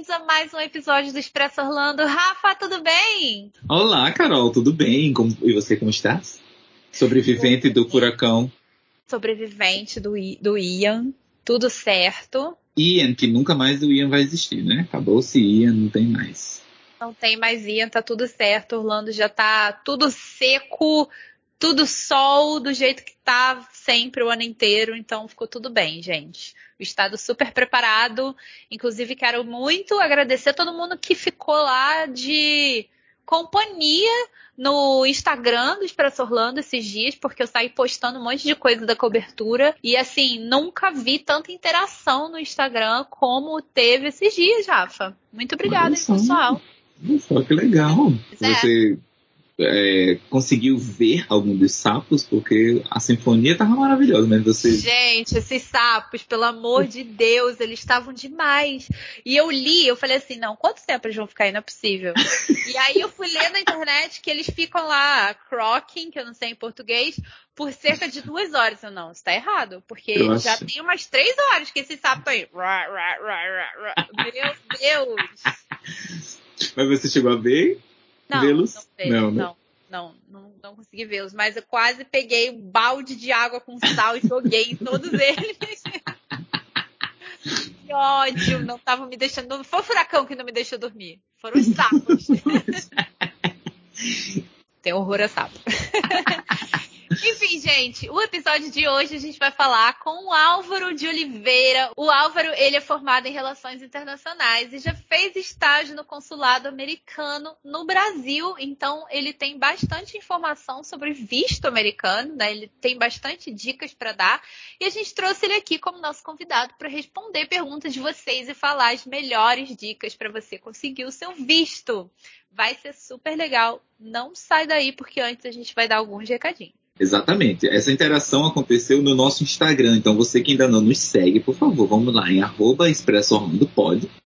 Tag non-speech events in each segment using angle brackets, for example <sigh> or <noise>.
bem-vindos a mais um episódio do Expresso Orlando. Rafa, tudo bem? Olá, Carol, tudo bem? Como, e você, como está? Sobrevivente do furacão. Sobrevivente do, do Ian, tudo certo. Ian, que nunca mais o Ian vai existir, né? Acabou-se Ian, não tem mais. Não tem mais Ian, tá tudo certo. Orlando já tá tudo seco, tudo sol do jeito que tá sempre o ano inteiro, então ficou tudo bem, gente. O estado super preparado. Inclusive, quero muito agradecer a todo mundo que ficou lá de companhia no Instagram do Expresso Orlando esses dias, porque eu saí postando um monte de coisa da cobertura. E assim, nunca vi tanta interação no Instagram como teve esses dias, Rafa. Muito obrigada, pessoal. Só que legal. É. Você é, conseguiu ver algum dos sapos, porque a sinfonia tava maravilhosa, mas você. Gente, esses sapos, pelo amor de Deus, eles estavam demais. E eu li, eu falei assim, não, quanto tempo eles vão ficar aí? Não é possível. <laughs> e aí eu fui ler na internet que eles ficam lá crocking, que eu não sei em português, por cerca de duas horas. Eu não, está errado, porque Nossa. já tem umas três horas que esse sapo aí. Meu Deus! <laughs> Mas você chegou a ver? Não, vê-los? Não, não, né? não, não, não, não consegui vê-los, mas eu quase peguei um balde de água com sal e joguei em todos <laughs> eles. <laughs> que ódio, não tava me deixando. Não foi o furacão que não me deixou dormir, foram os sapos. <laughs> Tem horror a sapo. Enfim, gente, o episódio de hoje a gente vai falar com o Álvaro de Oliveira. O Álvaro, ele é formado em Relações Internacionais e já fez estágio no consulado americano no Brasil, então ele tem bastante informação sobre visto americano, né? Ele tem bastante dicas para dar e a gente trouxe ele aqui como nosso convidado para responder perguntas de vocês e falar as melhores dicas para você conseguir o seu visto. Vai ser super legal. Não sai daí porque antes a gente vai dar alguns recadinhos. Exatamente. Essa interação aconteceu no nosso Instagram. Então, você que ainda não nos segue, por favor, vamos lá em arroba.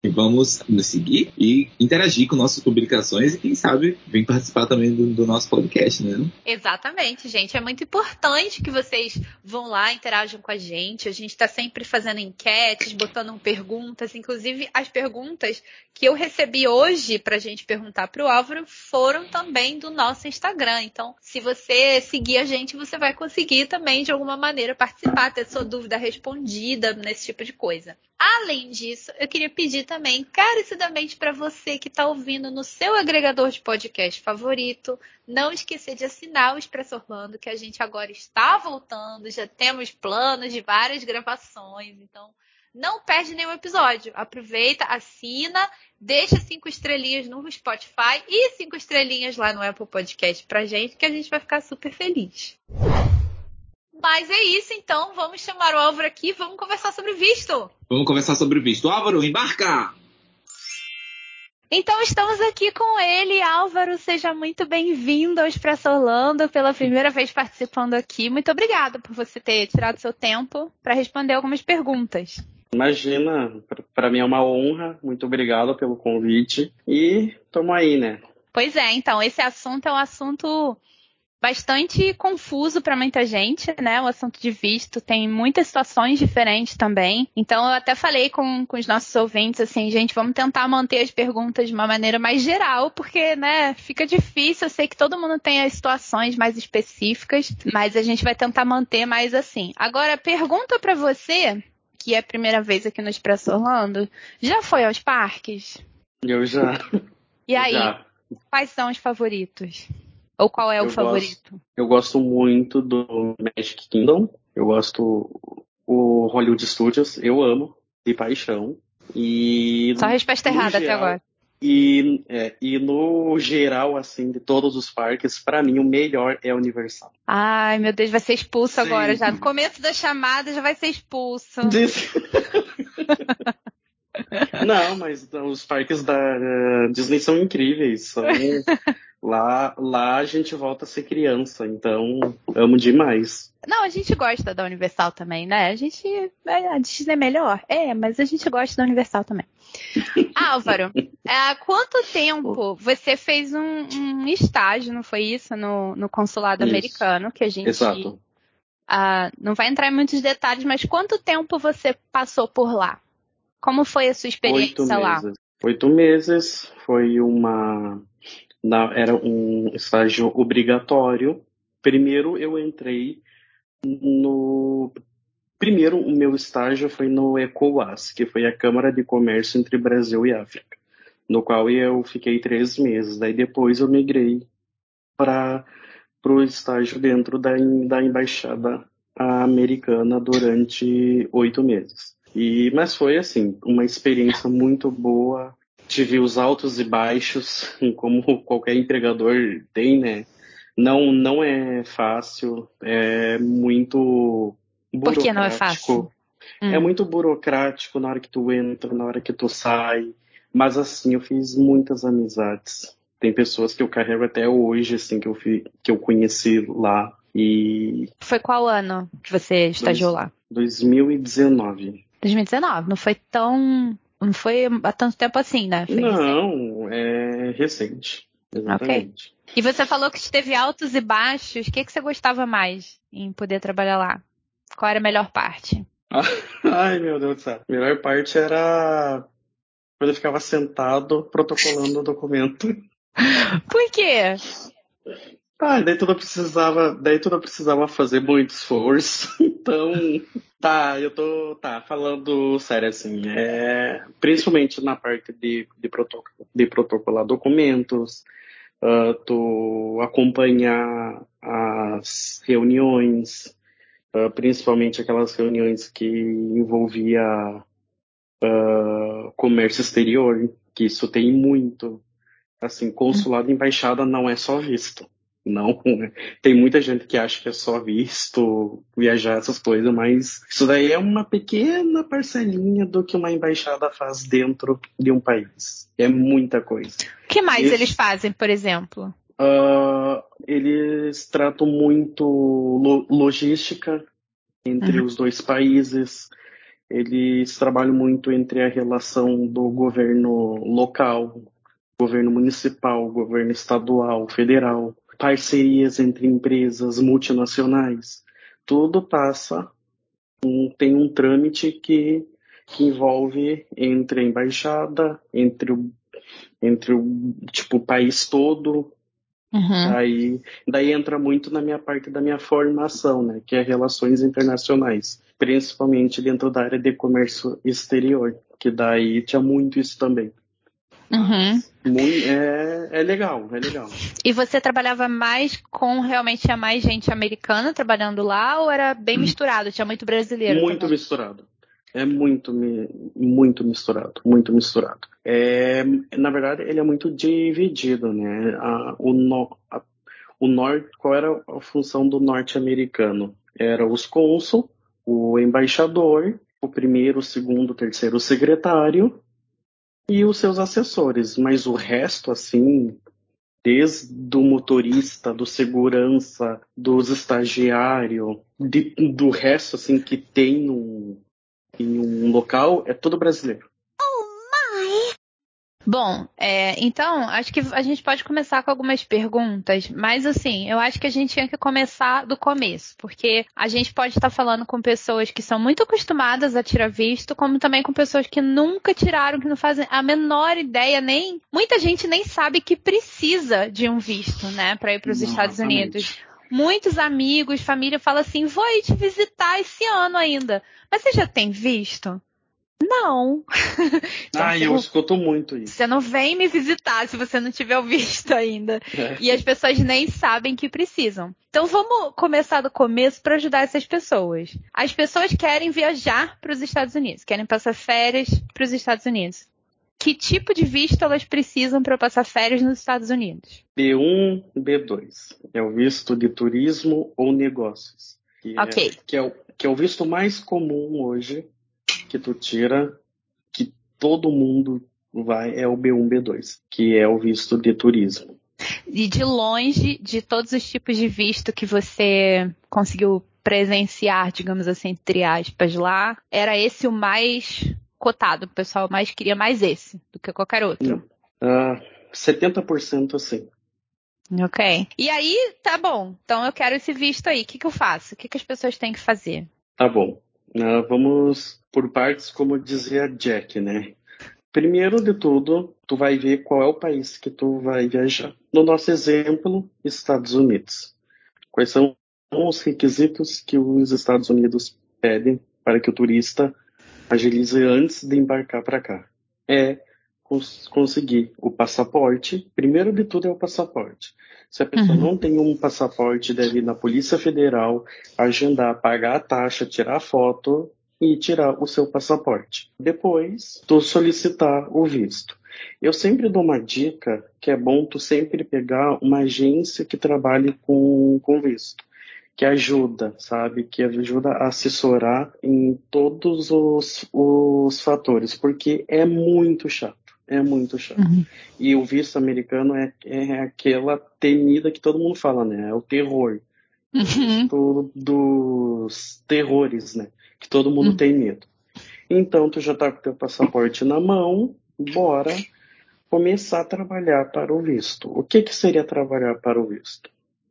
E vamos nos seguir e interagir com nossas publicações e, quem sabe, vir participar também do, do, nosso podcast, né? Exatamente, gente. É muito importante que vocês vão lá, interajam com a gente. A gente está sempre fazendo enquetes, botando perguntas. Inclusive, as perguntas que eu recebi hoje para a gente perguntar para o Álvaro foram também do nosso Instagram. Então, se você seguir a gente, você vai conseguir também, de alguma maneira, participar, ter sua dúvida respondida nesse tipo de coisa. Além disso, eu queria pedir também carecidamente para você que está ouvindo no seu agregador de podcast favorito, não esquecer de assinar o Expresso Orlando, que a gente agora está voltando, já temos planos de várias gravações, então não perde nenhum episódio. Aproveita, assina, deixa cinco estrelinhas no Spotify e cinco estrelinhas lá no Apple Podcast pra gente, que a gente vai ficar super feliz. Mas é isso, então. Vamos chamar o Álvaro aqui. Vamos conversar sobre visto. Vamos conversar sobre visto. Álvaro, embarca! Então estamos aqui com ele, Álvaro. Seja muito bem-vindo ao Expresso Orlando, pela primeira vez participando aqui. Muito obrigada por você ter tirado seu tempo para responder algumas perguntas. Imagina, para mim é uma honra. Muito obrigado pelo convite. E tamo aí, né? Pois é, então, esse assunto é um assunto bastante confuso para muita gente, né? O assunto de visto tem muitas situações diferentes também. Então eu até falei com, com os nossos ouvintes assim, gente, vamos tentar manter as perguntas de uma maneira mais geral, porque, né, fica difícil. Eu sei que todo mundo tem as situações mais específicas, mas a gente vai tentar manter mais assim. Agora, pergunta para você, que é a primeira vez aqui no Expresso Orlando, já foi aos parques? Eu já. E aí, já. quais são os favoritos? Ou qual é eu o favorito? Gosto, eu gosto muito do Magic Kingdom. Eu gosto o Hollywood Studios. Eu amo de paixão. E Só a resposta errada geral, até agora. E, é, e no geral, assim, de todos os parques, para mim o melhor é Universal. Ai, meu Deus, vai ser expulso Sim. agora já. No começo da chamada já vai ser expulso. <laughs> <laughs> Não, mas os parques da uh, Disney são incríveis. São <laughs> Lá, lá a gente volta a ser criança, então amo demais. Não, a gente gosta da Universal também, né? A gente. É, a Disney é melhor. É, mas a gente gosta da Universal também. <laughs> Álvaro, há quanto tempo você fez um, um, estágio, não foi isso? No, no consulado isso. americano, que a gente. Exato. Uh, não vai entrar em muitos detalhes, mas quanto tempo você passou por lá? Como foi a sua experiência Oito lá? meses. Oito meses foi uma. na- era um estágio obrigatório. Primeiro eu entrei no. Primeiro, o meu estágio foi no ECOWAS, que foi a Câmara de Comércio entre Brasil e África, no qual eu fiquei três meses. Daí depois eu migrei para o estágio dentro da, da Embaixada Americana durante oito meses. E, mas foi assim, uma experiência muito boa. Tive os altos e baixos, <laughs> como qualquer empregador tem, né? Não, não é fácil, é muito Por que não é burocrático. fácil? É Hum. muito burocrático na hora que tu entra, na hora que tu sai. Mas assim, eu fiz muitas amizades. Tem pessoas que eu carrego até hoje, assim, que eu, fi, que eu conheci lá. E Foi qual ano que você estagiou lá? 2019. 2019. Não foi tão. Não foi há tanto tempo assim, né? Foi recente. Não, é recente. Exatamente. E você falou que teve altos e baixos. O que, que você gostava mais em poder trabalhar lá? Qual era a melhor parte? <laughs> Ai, meu Deus do céu. A melhor parte era quando eu ficava sentado protocolando o documento. <laughs> Por quê? Ah, daí tudo precisava, daí tudo precisava fazer muito esforço. <laughs> Então, tá, eu tô, tá, falando sério assim, é, principalmente na parte de, de, proto, de protocolar documentos, uh, tu acompanhar as reuniões, uh, principalmente aquelas reuniões que envolvia uh, comércio exterior, que isso tem muito. Assim, consulado e embaixada não é só visto. Não, tem muita gente que acha que é só visto, viajar, essas coisas, mas isso daí é uma pequena parcelinha do que uma embaixada faz dentro de um país. É muita coisa. O que mais Isso. eles fazem, por exemplo? Uh, eles tratam muito lo- logística entre Uhum. os dois países. Eles trabalham muito entre a relação do governo local, governo municipal, governo estadual, federal, parcerias entre empresas multinacionais. Tudo passa, um- tem um trâmite que, que envolve entre a embaixada, entre o, entre o tipo, o país todo, Uhum. Aí, daí entra muito na minha parte da minha formação, né, que é relações internacionais, principalmente dentro da área de comércio exterior, que daí tinha muito isso também. Uhum. Muito, é, é legal, é legal. E você trabalhava mais com realmente tinha mais gente americana trabalhando lá ou era bem misturado? Tinha muito brasileiro? Muito também? misturado. É muito, muito misturado, muito misturado. É, na verdade, ele é muito dividido, né? A- o, no, a- o norte, qual era a função do norte-americano? Era os cônsul, o embaixador, o primeiro, o segundo, o terceiro, secretário e os seus assessores. Mas o resto, assim, desde o motorista, do segurança, dos estagiários, do resto, assim, que tem um, em um local, é tudo brasileiro. Bom, é, então, acho que a gente pode começar com algumas perguntas, mas assim, eu acho que a gente tinha que começar do começo, porque a gente pode estar falando com pessoas que são muito acostumadas a tirar visto, como também com pessoas que nunca tiraram, que não fazem a menor ideia, nem. Muita gente nem sabe que precisa de um visto, né, para ir para os Estados. Unidos. Muitos amigos, família falam assim: vou ir te visitar esse ano ainda. Mas você já tem visto? Não. <laughs> Então, Ah, eu escuto muito isso. Você não vem me visitar se você não tiver o visto ainda. É. E as pessoas nem sabem que precisam. Então vamos começar do começo para ajudar essas pessoas. As pessoas querem viajar para os Estados Unidos, querem passar férias para os Estados Unidos. Que tipo de visto elas precisam para passar férias nos Estados Unidos? B1, B2. É o visto de turismo ou negócios. Que é- Ok. que, é o, que é o visto mais comum hoje que tu tira, que todo mundo vai, é o B1, B2, que é o visto de turismo. E de longe, de todos os tipos de visto que você conseguiu presenciar, digamos assim, entre aspas, lá, era esse o mais cotado. O pessoal mais queria mais esse do que qualquer outro. Ah, 70% assim. Ok. E aí, tá bom. Então eu quero esse visto aí. O que, que eu faço? O que, que as pessoas têm que fazer? Tá bom. Uh, vamos por partes, como dizia Jack, né? Primeiro de tudo, tu vai ver qual é o país que tu vai viajar. No nosso exemplo, Estados Unidos. Quais são os requisitos que os Estados Unidos pedem para que o turista agilize antes de embarcar para cá? É cons conseguir o passaporte. Primeiro de tudo é o passaporte. Se a pessoa uhum. não tem um passaporte, deve ir na Polícia Federal, agendar, pagar a taxa, tirar a foto e tirar o seu passaporte. Depois, tu solicitar o visto. Eu sempre dou uma dica que é bom tu sempre pegar uma agência que trabalhe com, com visto, que ajuda, sabe? Que ajuda a assessorar em todos os, os fatores, porque é muito chato. É muito chato. Uhum. E o visto americano é, é aquela temida que todo mundo fala, né? É o terror. Uhum. dos terrores, né? Que todo mundo uhum. tem medo. Então, tu já tá com teu passaporte na mão, bora começar a trabalhar para o visto. O que, que seria trabalhar para o visto?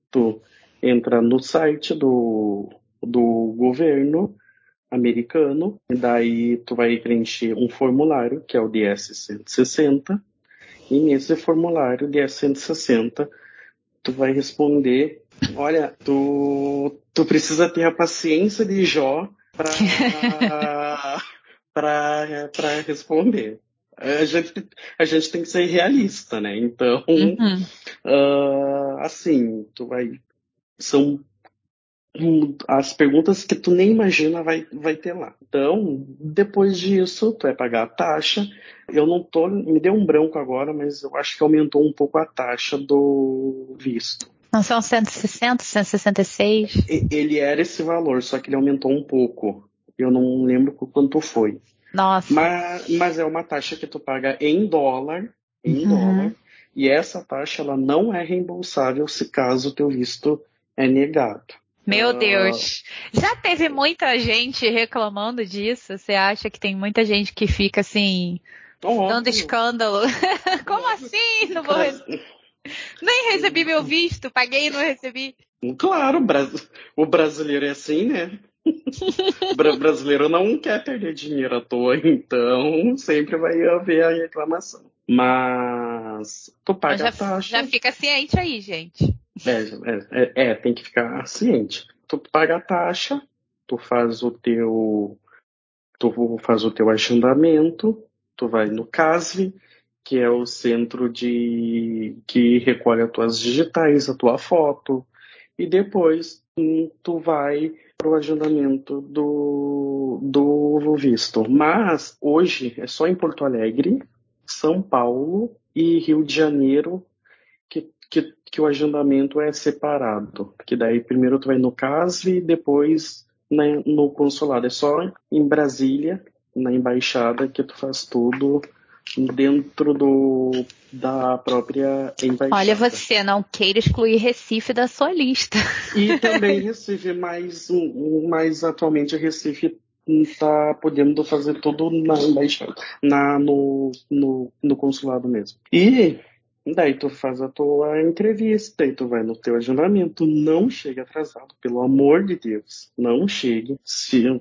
Tu entra no site do, do governo americano, e daí tu vai preencher um formulário, que é o DS-160, e nesse formulário DS-160 tu vai responder, olha, tu, tu precisa ter a paciência de Jó para <laughs> responder a gente, a gente tem que ser realista, né? Então, uhum. uh, assim, tu vai. São as perguntas que tu nem imagina vai, vai ter lá. Então, depois disso, tu vai pagar a taxa. Eu não tô. Me deu um branco agora, mas eu acho que aumentou um pouco a taxa do visto. Não são 160, 166? Ele era esse valor, só que ele aumentou um pouco. Eu não lembro quanto foi. Nossa. Mas, mas é uma taxa que tu paga em dólar, em uhum. dólar, e essa taxa ela não é reembolsável se caso o teu visto é negado. Meu uh... Deus. Já teve muita gente reclamando disso? Você acha que tem muita gente que fica assim, Óbvio. dando escândalo? <laughs> Como Óbvio. assim? Não vou Nem recebi meu visto, paguei e não recebi. Claro, o brasileiro é assim, né? <laughs> o brasileiro não quer perder dinheiro à toa, então sempre vai haver a reclamação. Mas tu paga já, a taxa. Já fica ciente aí, gente. É, é, é, tem que ficar ciente. Tu paga a taxa, tu faz o teu. Tu faz o teu agendamento, tu vai no CASV, que é o centro de que recolhe as tuas digitais, a tua foto, e depois tu vai para o agendamento do, do visto. Mas hoje é só em Porto Alegre, São Paulo e Rio de Janeiro que, que, que o agendamento é separado. Que daí primeiro tu vai no CASV e depois né, no consulado. É só em Brasília, na embaixada, que tu faz tudo dentro do, da própria embaixada. Olha, você não queira excluir Recife da sua lista. E também Recife, mas, mas atualmente Recife está podendo fazer tudo na embaixada, na, no, no, no consulado mesmo. E Daí tu faz a tua entrevista, e tu vai no teu agendamento, não chegue atrasado, pelo amor de Deus, não chegue,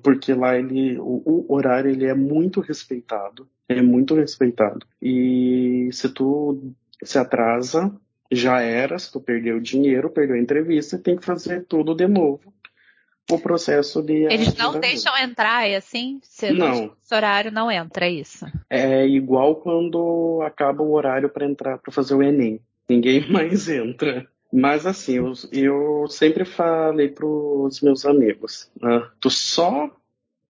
porque lá ele, o, o, horário ele é muito respeitado, é muito respeitado. E se tu se atrasa, já era, se tu perdeu o dinheiro, perdeu a entrevista, tem que fazer tudo de novo o processo de. Eles não deixam entrar, é assim? Se não. Esse horário não entra, é isso? É igual quando acaba o horário para entrar para fazer o Enem. Ninguém <laughs> mais entra. Mas assim, eu, eu sempre falei para os meus amigos: né? tu só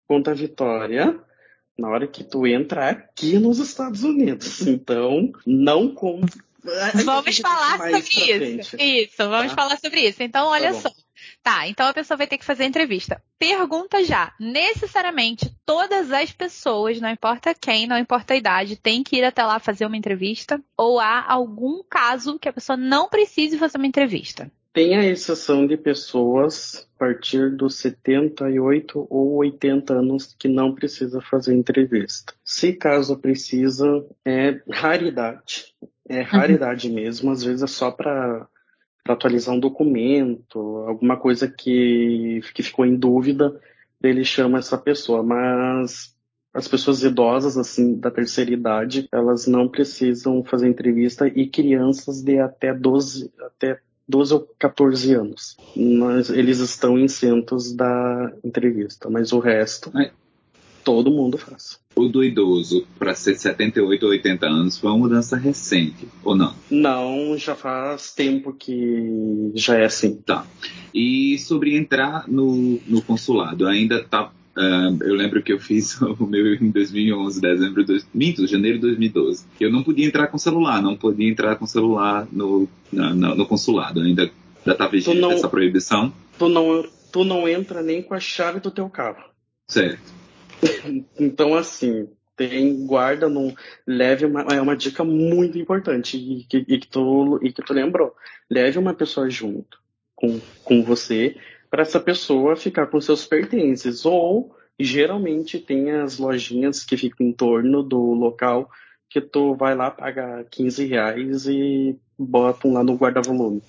conta a vitória na hora que tu entra aqui nos Estados Unidos. <laughs> Então, não conta. Vamos <laughs> falar sobre isso. Isso, vamos tá? falar sobre isso. Então, olha tá só. Tá, então a pessoa vai ter que fazer a entrevista. Pergunta já. Necessariamente todas as pessoas, não importa quem, não importa a idade, tem que ir até lá fazer uma entrevista? Ou há algum caso que a pessoa não precise fazer uma entrevista? Tem a exceção de pessoas a partir dos 78 ou 80 anos que não precisa fazer entrevista. Se caso precisa, é raridade. É raridade uhum. mesmo, às vezes é só para para atualizar um documento, alguma coisa que, que ficou em dúvida, ele chama essa pessoa, mas as pessoas idosas, assim, da terceira idade, elas não precisam fazer entrevista e crianças de até 12, até 12 ou 14 anos. Mas eles estão isentos da entrevista, mas o resto. Todo mundo faz. O do idoso para ser 78 ou 80 anos foi uma mudança recente, ou não? Não, já faz tempo que já é assim. Tá. E sobre entrar no, no consulado, ainda tá Uh, eu lembro que eu fiz <laughs> o meu em 2011, dezembro de minto, janeiro de 2012. Eu não podia entrar com celular, não podia entrar com celular no, no, no consulado. Ainda está vigente não, essa proibição. Tu não, tu não entra nem com a chave do teu carro. Certo. Então, assim, tem guarda, não leve uma, é uma dica muito importante e que, e que, tu, e que tu lembrou. Leve uma pessoa junto com, com você para essa pessoa ficar com seus pertences. Ou geralmente tem as lojinhas que ficam em torno do local que tu vai lá pagar 15 reais e bota lá no guarda-volume.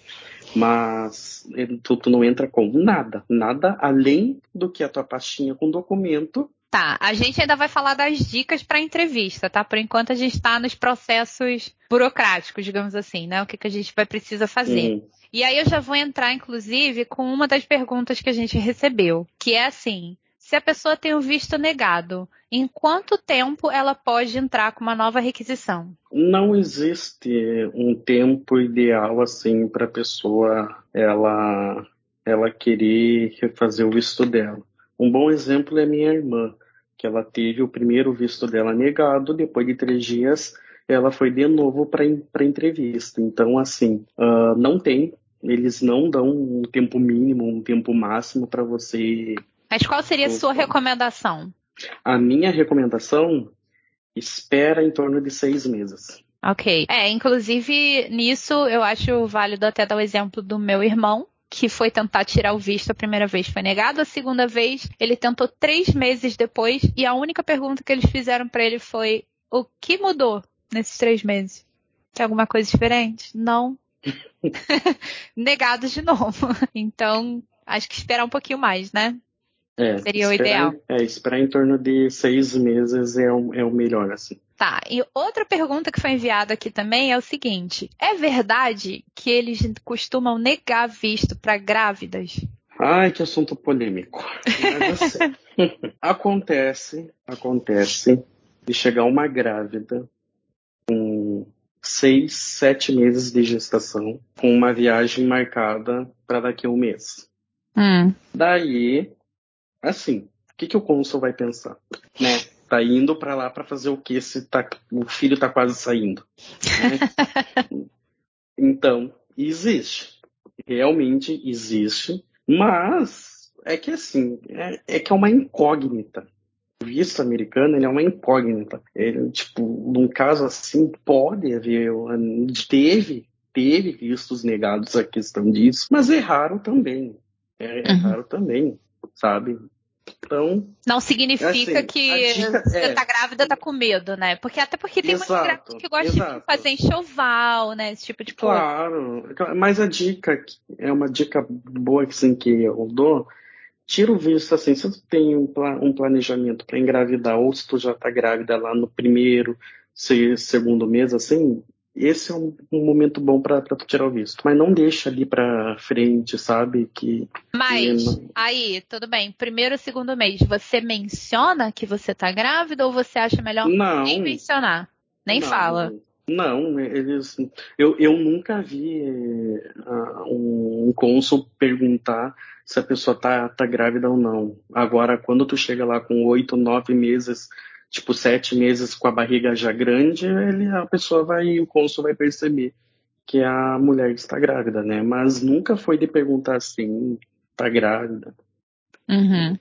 Mas tu, tu não entra com nada, nada além do que a tua pastinha com documento Tá, a gente ainda vai falar das dicas para entrevista, tá? Por enquanto a gente está nos processos burocráticos, digamos assim, né? O que, que a gente vai precisar fazer. Uhum. E aí eu já vou entrar, inclusive, com uma das perguntas que a gente recebeu, que é assim: se a pessoa tem o visto negado, em quanto tempo ela pode entrar com uma nova requisição? Não existe um tempo ideal assim para a pessoa ela ela querer refazer o visto dela. Um bom exemplo é minha irmã, que ela teve o primeiro visto dela negado, depois de três dias ela foi de novo para entrevista. Então, assim, uh, não tem eles não dão um tempo mínimo, um tempo máximo para você. Mas qual seria a sua recomendação? A minha recomendação espera em torno de seis meses. Ok. É, inclusive nisso eu acho válido até dar o exemplo do meu irmão, que foi tentar tirar o visto a primeira vez foi negado, a segunda vez ele tentou três meses depois e a única pergunta que eles fizeram para ele foi: o que mudou nesses três meses? Tem alguma coisa diferente? Não. <laughs> <laughs> negados de novo. <laughs> Então, acho que esperar um pouquinho mais, né? É, Seria o ideal. É, esperar em torno de seis meses é o, é o melhor, assim. Tá, e outra pergunta que foi enviada aqui também é o seguinte: é verdade que eles costumam negar visto para grávidas? Ai, que assunto polêmico. <laughs> Acontece, acontece de chegar uma grávida com seis, sete meses de gestação, com uma viagem marcada para daqui a um mês. Hum. Daí, assim, o que, que o cônsul vai pensar? Né? Tá indo para lá para fazer o que se tá, o filho tá quase saindo? Né? <laughs> então, existe. Realmente existe. Mas é que assim, é, é que é uma incógnita visto americano ele é uma incógnita. Ele, tipo, num caso assim, pode haver, teve, teve vistos negados a questão disso, mas é raro também. É, é uhum. raro também, sabe? Então. Não significa assim, que você é, tá grávida tá com medo, né? Porque até porque tem exato, muitos grávidos que gostam de fazer enxoval, né? Esse tipo de coisa. Claro, mas a dica é uma dica boa que, assim, que eu dou tira o visto assim, se tu tem um, um planejamento para engravidar, ou se tu já tá grávida lá no primeiro, segundo mês, assim, esse é um, um momento bom para tu tirar o visto. Mas não deixa ali para frente, sabe? Que. Mas, que aí, tudo bem. Primeiro ou segundo mês, você menciona que você tá grávida ou você acha melhor não, nem mencionar? Nem não, fala. Não, eles. Eu, eu nunca vi uh, um, um cônsul perguntar se a pessoa tá, tá grávida ou não. Agora, quando tu chega lá com oito, nove meses, tipo sete meses com a barriga já grande, ele, a pessoa vai, o cônsul vai perceber que a mulher está grávida, né? Mas nunca foi de perguntar assim, tá grávida. Uhum.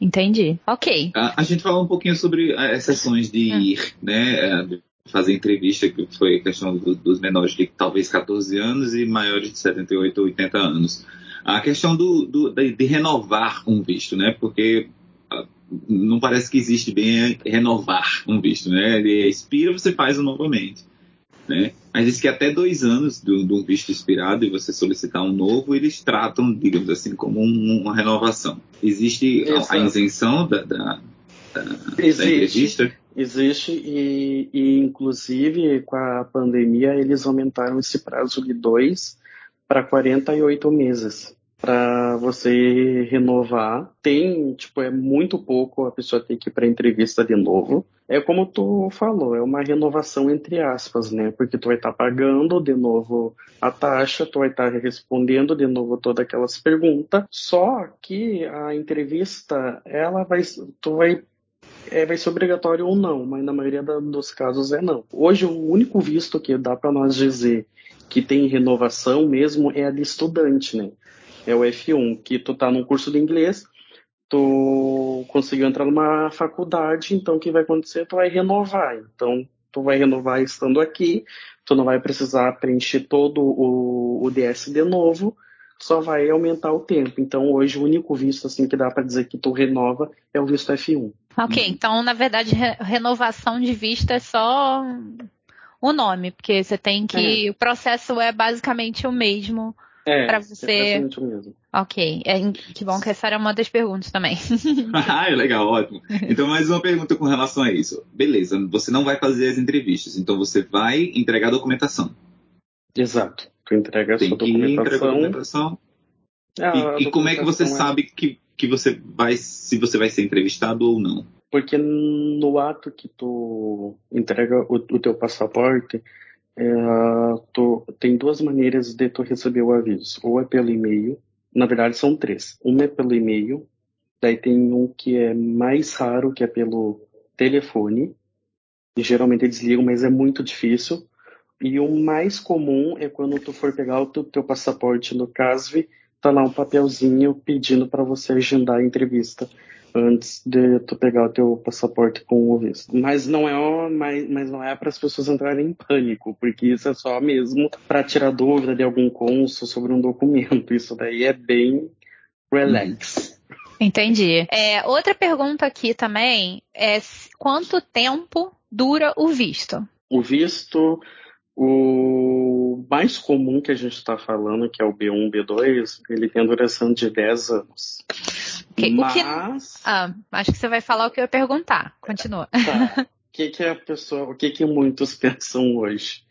Entendi. Ok. A, a, gente falou um pouquinho sobre as sessões de uhum. ir, né? É, fazer entrevista, que foi a questão do, dos menores de talvez 14 anos e maiores de 78 ou 80 anos. A questão do, do de, de, renovar um visto, né? Porque ah, não parece que existe bem renovar um visto, né? Ele expira, você faz novamente. né? Mas diz que até dois anos do, do visto expirado e você solicitar um novo, eles tratam, digamos assim, como um, uma renovação. Existe a, a, isenção da, da, da, existe, da entrevista? Existe, e, e inclusive com a pandemia eles aumentaram esse prazo de dois para 48 meses para você renovar. Tem, tipo, é muito pouco a pessoa ter que ir para entrevista de novo. É como tu falou, é uma renovação entre aspas, né? Porque tu vai estar tá pagando de novo a taxa, tu vai estar tá respondendo de novo todas aquelas perguntas. Só que a entrevista, ela vai, tu vai é, vai ser obrigatório ou não, mas na maioria da, dos casos é não. Hoje, o único visto que dá para nós dizer que tem renovação mesmo é a de estudante, né? É o F1, que tu tá num curso de inglês, tu conseguiu entrar numa faculdade, então o que vai acontecer? Tu vai renovar. Então, tu vai renovar estando aqui, tu não vai precisar preencher todo o, o DS de novo, só vai aumentar o tempo. Então, hoje, o único visto assim que dá para dizer que tu renova é o visto F1. Ok, então, na verdade, re renovação de visto é só o nome, porque você tem que. É. O processo é basicamente o mesmo é, para você. É mesmo. Ok, é, que bom que essa era uma das perguntas também. <laughs> ah, legal, ótimo. Então, mais uma pergunta com relação a isso. Beleza, você não vai fazer as entrevistas, então você vai entregar a documentação. Exato. Tu entrega a Tem sua que documentação. Entregar a documentação. Ah, e, e como é que você sabe que, que você vai, se você vai ser entrevistado ou não? Porque no ato que tu entrega o, o teu passaporte, é, tô, tem duas maneiras de tu receber o aviso. Ou é pelo e-mail, na verdade são três. Uma é pelo e-mail, daí tem um que é mais raro, que é pelo telefone, e geralmente eles ligam, mas é muito difícil. E o mais comum é quando tu for pegar o teu, teu passaporte no CASV, tá lá um papelzinho pedindo para você agendar a entrevista antes de tu pegar o teu passaporte com o visto. Mas não é, mas, mas não é para as pessoas entrarem em pânico, porque isso é só mesmo para tirar dúvida de algum cônsul sobre um documento. Isso daí é bem relax. Entendi. É, outra pergunta aqui também é quanto tempo dura o visto? O visto, o mais comum que a gente está falando, que é o B1, B2, ele tem a duração de 10 anos. Que, Mas... o que... Ah, acho que você vai falar o que eu ia perguntar. Continua. Tá. O que, que a pessoa, o que, que muitos <laughs> pensam hoje?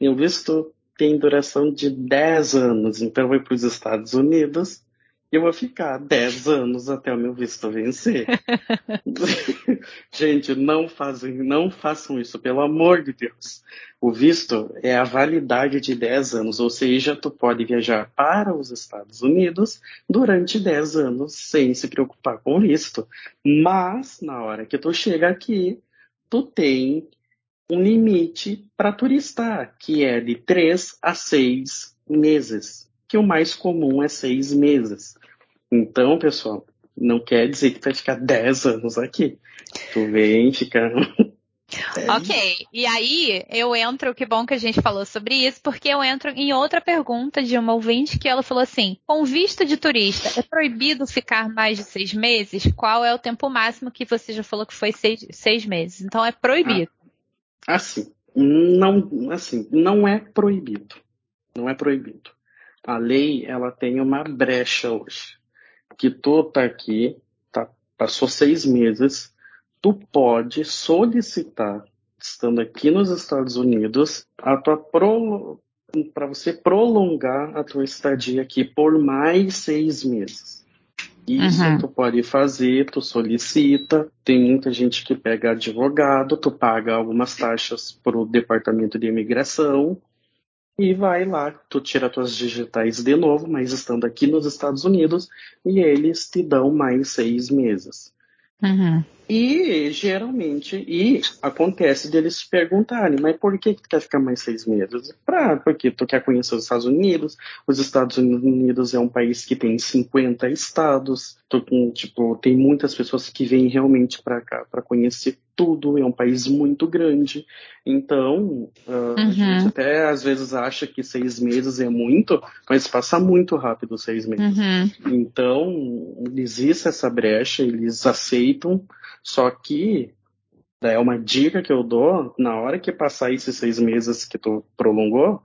Eu visto tem duração de 10 anos, então vou para os Estados Unidos eu vou ficar 10 anos até o meu visto vencer. <laughs> Gente, não, fazem, não façam isso, pelo amor de Deus. O visto é a validade de 10 anos, ou seja, tu pode viajar para os Estados Unidos durante 10 anos sem se preocupar com o visto. Mas, na hora que tu chega aqui, tu tem um limite para turistar, que é de 3 a 6 meses que o mais comum é seis meses. Então, pessoal, não quer dizer que vai ficar dez anos aqui. Tu vem ficar. <laughs> Ok, e aí eu entro, que bom que a gente falou sobre isso, porque eu entro em outra pergunta de uma ouvinte que ela falou assim: com visto de turista, é proibido ficar mais de seis meses? Qual é o tempo máximo que você já falou que foi seis, seis meses? Então é proibido. Ah, assim, não, assim, não é proibido. Não é proibido a lei ela tem uma brecha hoje. Que tu tá aqui, tá, passou seis meses, tu pode solicitar, estando aqui nos Estados Unidos, a tua pro, para você prolongar a tua estadia aqui por mais seis meses. Isso uhum. tu pode fazer, tu solicita. Tem muita gente que pega advogado, tu paga algumas taxas para o departamento de imigração e vai lá, tu tira tuas digitais de novo, mas estando aqui nos Estados Unidos, e eles te dão mais seis meses. Uhum. E geralmente, e acontece deles perguntarem, mas por que, que tu quer ficar mais seis meses? Pra, porque tu quer conhecer os Estados Unidos, os Estados Unidos é um país que tem 50 estados, tu, tipo, tem muitas pessoas que vêm realmente para cá para conhecer tudo, é um país muito grande. Então, uh, uhum. a gente até às vezes acha que seis meses é muito, mas passa muito rápido seis meses. Uhum. Então, existe essa brecha, eles aceitam, só que É uma dica que eu dou, na hora que passar esses seis meses que tu prolongou,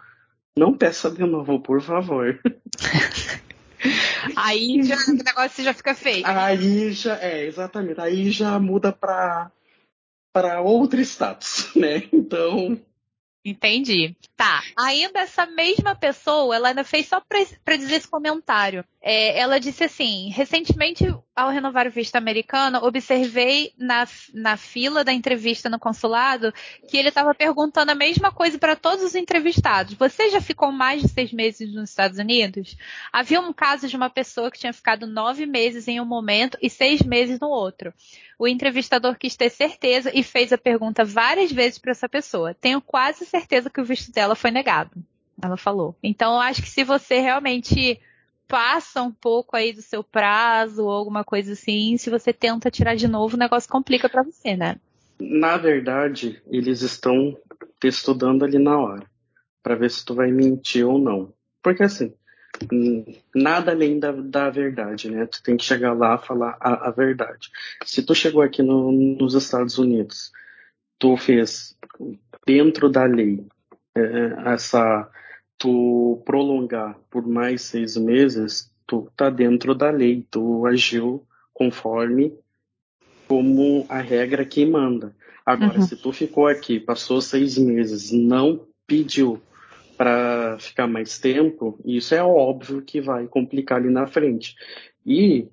não peça de novo, por favor. <laughs> Aí já, o negócio já fica feio. Aí já, é, exatamente. Aí já muda para para outro status, <laughs> né? Então, Entendi. Tá. Ainda essa mesma pessoa, ela ainda fez só para dizer esse comentário. É, ela disse assim: recentemente, ao renovar o visto americano, observei na, na fila da entrevista no consulado que ele estava perguntando a mesma coisa para todos os entrevistados. Você já ficou mais de seis meses nos Estados Unidos? Havia um caso de uma pessoa que tinha ficado nove meses em um momento e seis meses no outro. O entrevistador quis ter certeza e fez a pergunta várias vezes para essa pessoa. Tenho quase certeza que o visto dela foi negado. Ela falou. Então, eu acho que se você realmente passa um pouco aí do seu prazo ou alguma coisa assim, se você tenta tirar de novo, o negócio complica para você, né? Na verdade, eles estão te estudando ali na hora, para ver se tu vai mentir ou não. Porque assim, nada além da, da verdade, né? Tu tem que chegar lá e falar a, a verdade. Se tu chegou aqui no, nos Estados Unidos, tu fez dentro da lei é, essa tu prolongar por mais seis meses, tu tá dentro da lei, tu agiu conforme como a regra que manda. Agora, uhum. se tu ficou aqui, passou seis meses, não pediu para ficar mais tempo, isso é óbvio que vai complicar ali na frente. E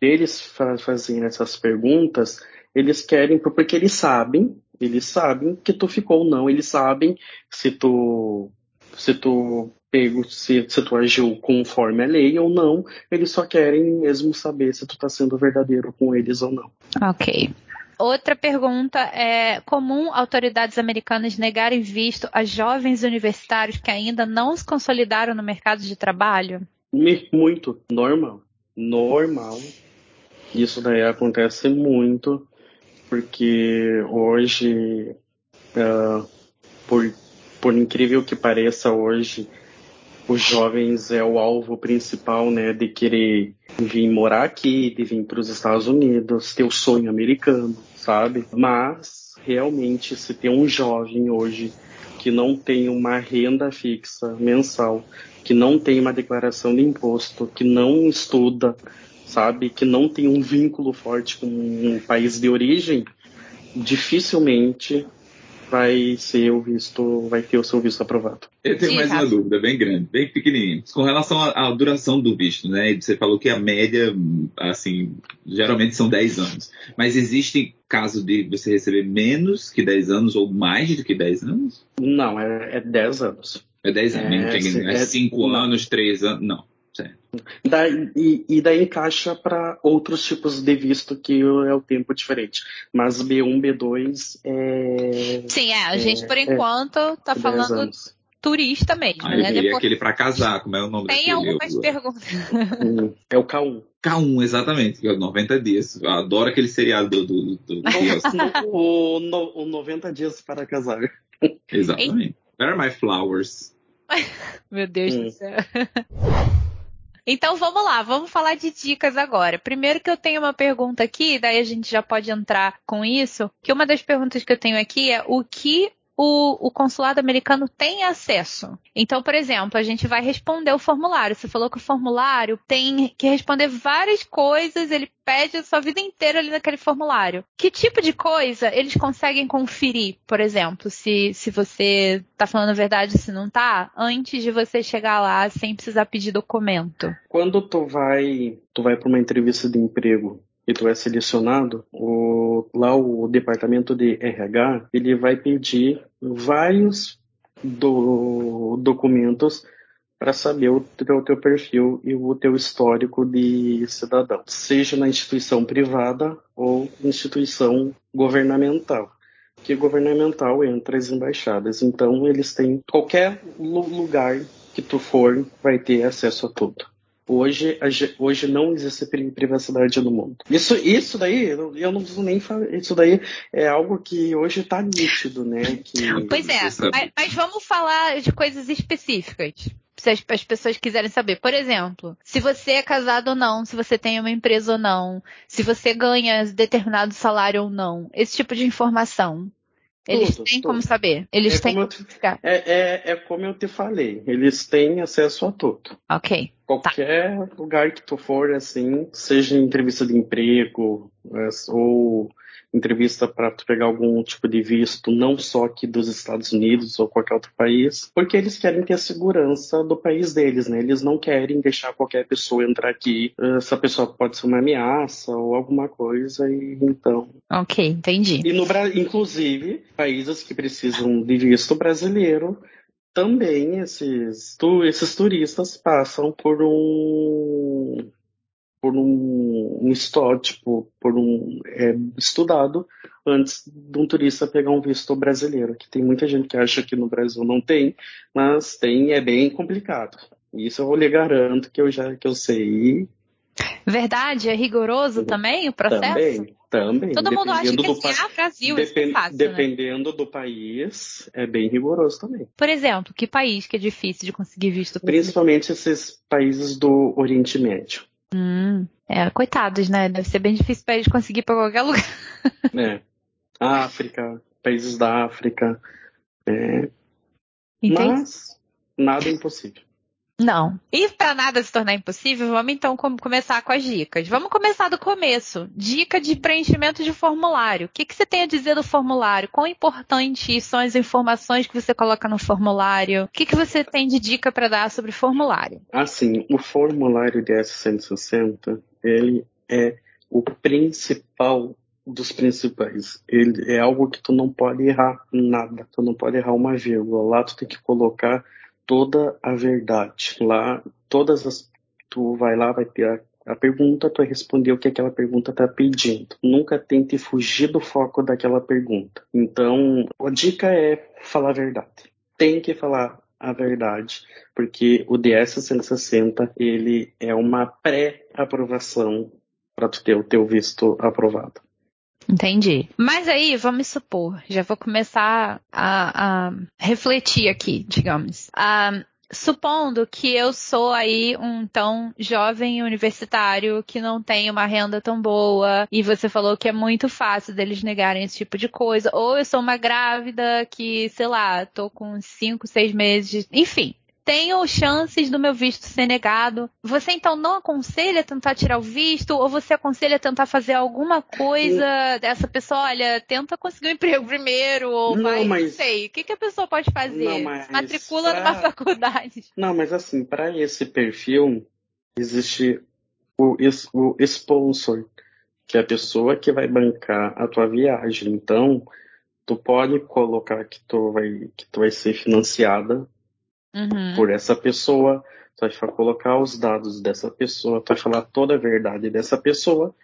eles fazem essas perguntas, eles querem, porque eles sabem, eles sabem que tu ficou ou não, eles sabem se tu se tu pego, se, se tu agiu conforme a lei ou não, eles só querem mesmo saber se tu tá sendo verdadeiro com eles ou não. Ok. Outra pergunta é comum autoridades americanas negarem visto a jovens universitários que ainda não se consolidaram no mercado de trabalho? Muito, normal. Normal. Isso daí acontece muito, porque hoje, uh, por por incrível que pareça hoje, os jovens é o alvo principal, né, de querer vir morar aqui, de vir para os Estados Unidos, ter o sonho americano, sabe? Mas realmente se tem um jovem hoje que não tem uma renda fixa mensal, que não tem uma declaração de imposto, que não estuda, sabe, que não tem um vínculo forte com um país de origem, dificilmente vai ser o visto, vai ter o seu visto aprovado. Eu tenho Sim, mais uma dúvida bem grande, bem pequenininha. Com relação à, à, duração do visto, né? Você falou que a média, assim, geralmente são 10 anos. Mas existe caso de você receber menos que 10 anos ou mais do que 10 anos? Não, é, é 10 anos. É 10 anos, é, é 5 é, anos, 3 anos, não. Daí, e, e, daí encaixa para outros tipos de visto que é o tempo diferente. Mas B1, B2 é. Sim, é. A gente, é, por enquanto, é, tá falando anos. turista mesmo. Ah, né? Depois... aquele para casar, como é o nome Tem algumas perguntas. <laughs> É o K1. K1, exatamente, que é 90 dias. Eu adoro aquele seriado do. do, do, do <laughs> o, no, o 90 dias para casar. Exatamente. Where are my flowers? <laughs> Meu Deus hum. do céu. Então vamos lá, vamos falar de dicas agora. Primeiro que eu tenho uma pergunta aqui, daí a gente já pode entrar com isso, que uma das perguntas que eu tenho aqui é o que o, o, consulado americano tem acesso. Então, por exemplo, a gente vai responder o formulário. Você falou que o formulário tem que responder várias coisas, ele pede a sua vida inteira ali naquele formulário. Que tipo de coisa eles conseguem conferir, por exemplo, se, se você está falando a verdade ou se não está, antes de você chegar lá sem precisar pedir documento? Quando tu vai, tu vai para uma entrevista de emprego e tu é selecionado, o, lá o departamento de RH ele vai pedir vários do, documentos para saber o teu, teu, perfil e o teu histórico de cidadão, seja na instituição privada ou instituição governamental. Que governamental entra as embaixadas, então eles têm qualquer lugar que tu for vai ter acesso a tudo. Hoje, hoje não existe privacidade no mundo. Isso, isso daí, eu não preciso nem falar. Isso daí é algo que hoje está nítido, né? Que... Pois é, mas, mas, vamos falar de coisas específicas. se as, as, pessoas quiserem saber. Por exemplo, se você é casado ou não, se você tem uma empresa ou não, se você ganha determinado salário ou não, esse tipo de informação. Eles tudo, têm tudo. como saber. Eles é têm como, como ficar. É, é, é, como eu te falei. Eles têm acesso a tudo. Ok. Qualquer tá. lugar que tu for, assim, seja entrevista de emprego, é, ou entrevista para tu pegar algum tipo de visto, não só aqui dos Estados Unidos ou qualquer outro país, porque eles querem ter a segurança do país deles, né? Eles não querem deixar qualquer pessoa entrar aqui. Essa pessoa pode ser uma ameaça ou alguma coisa, e então. Ok, entendi. E no inclusive, países que precisam de visto brasileiro também esses, tu, esses turistas passam por um por um, um tipo, por um é, estudado antes de um turista pegar um visto brasileiro. Que tem muita gente que acha que no Brasil não tem, mas tem, é bem complicado. Isso eu lhe garanto que eu já que eu sei. Verdade, é rigoroso também o processo? Também, também. Todo mundo acha que assim, ah, Brasil, Depend, isso é fácil, né? Dependendo né? do país, é bem rigoroso também. Por exemplo, que país que é difícil de conseguir visto? Principalmente esses países do Oriente Médio. Hum, é, coitados, né? Deve ser bem difícil para eles conseguir para qualquer lugar. <laughs> É. África, países da África. É. Mas nada é impossível. Não. E para nada se tornar impossível, vamos então começar com as dicas. Vamos começar do começo. Dica de preenchimento de formulário. O que, que você tem a dizer do formulário? Quão importantes são as informações que você coloca no formulário? O que, que você tem de dica para dar sobre formulário? Assim, o formulário de S160, ele é o principal dos principais. Ele é algo que tu não pode errar nada. Tu não pode errar uma vírgula. Lá tu tem que colocar toda a verdade. Lá, todas as. Tu vai lá, vai ter a, a pergunta, tu vai responder o que aquela pergunta está pedindo. Nunca tente fugir do foco daquela pergunta. Então, a dica é falar a verdade. Tem que falar a verdade, porque o DS 160 ele é uma pré-aprovação para tu ter o teu visto aprovado. Entendi. Mas aí, vamos supor, já vou começar a, a refletir aqui, digamos. Ah, supondo que eu sou aí um tão jovem universitário que não tem uma renda tão boa e você falou que é muito fácil deles negarem esse tipo de coisa, ou eu sou uma grávida que, sei lá, tô com cinco, seis meses, enfim, tenho chances do meu visto ser negado. Você então não aconselha tentar tirar o visto ou você aconselha tentar fazer alguma coisa dessa pessoa, olha, tenta conseguir um emprego primeiro ou não, vai, mas... não sei. O que, que a pessoa pode fazer? Não, mas Matricula pra... numa <laughs> faculdade. Não, mas assim, para esse perfil existe o, o sponsor, que é a pessoa que vai bancar a tua viagem. Então, tu pode colocar que tu vai, que tu vai ser financiada uhum. por essa pessoa, tu vai colocar os dados dessa pessoa, vai falar toda a verdade dessa pessoa,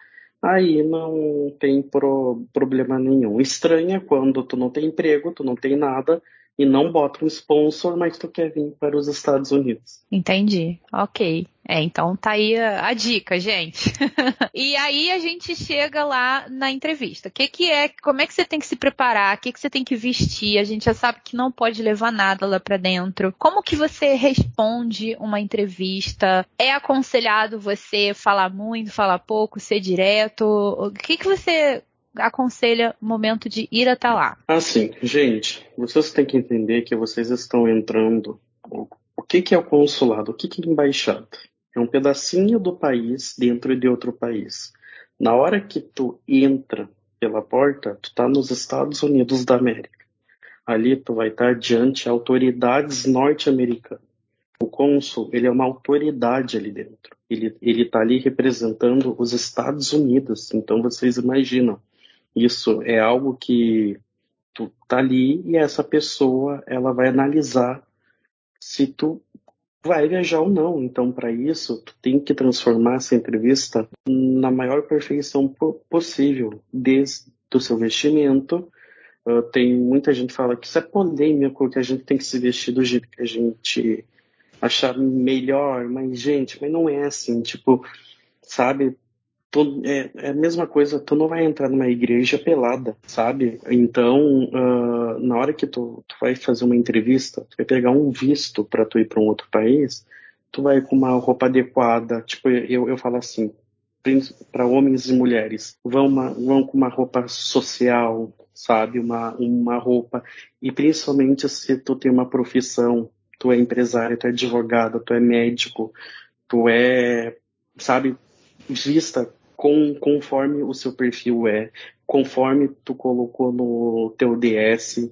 aí não tem pro, problema nenhum. Estranha quando tu não tem emprego, tu não tem nada, e não bota um sponsor, mas tu quer vir para os Estados Unidos. Entendi. Ok. É, então tá aí a, a dica, gente. <laughs> e aí a gente chega lá na entrevista. O que, que é, como é que você tem que se preparar? O que, que você tem que vestir? A gente já sabe que não pode levar nada lá para dentro. Como que você responde uma entrevista? É aconselhado você falar muito, falar pouco, ser direto? O que, que você aconselha momento de ir até lá? Assim, gente, vocês têm que entender que vocês estão entrando. O que, que é o consulado? O que, que é embaixada? É um pedacinho do país dentro de outro país. Na hora que tu entra pela porta, tu tá nos Estados Unidos da América. Ali tu vai estar diante autoridades norte-americanas. O cônsul, ele é uma autoridade ali dentro. Ele, ele tá ali representando os Estados Unidos. Então vocês imaginam, isso é algo que tu tá ali e essa pessoa ela vai analisar se tu vai viajar ou não. Então, para isso, tu tem que transformar essa entrevista na maior perfeição possível, desde o seu vestimento. Uh, tem muita gente que fala que isso é polêmico, que a gente tem que se vestir do jeito que a gente achar melhor, mas gente, mas não é assim, tipo, sabe? Tu, é, é, a mesma coisa, tu não vai entrar numa igreja pelada, sabe? Então, uh, na hora que tu, tu vai fazer uma entrevista, tu vai pegar um visto para tu ir para um outro país, tu vai com uma roupa adequada, tipo, eu, eu falo assim, para homens e mulheres, vão, uma, vão com uma roupa social, sabe? Uma, uma roupa, e principalmente se tu tem uma profissão, tu é empresário, tu é advogado, tu é médico, tu é, sabe, vista com, conforme o seu perfil é, conforme tu colocou no teu DS,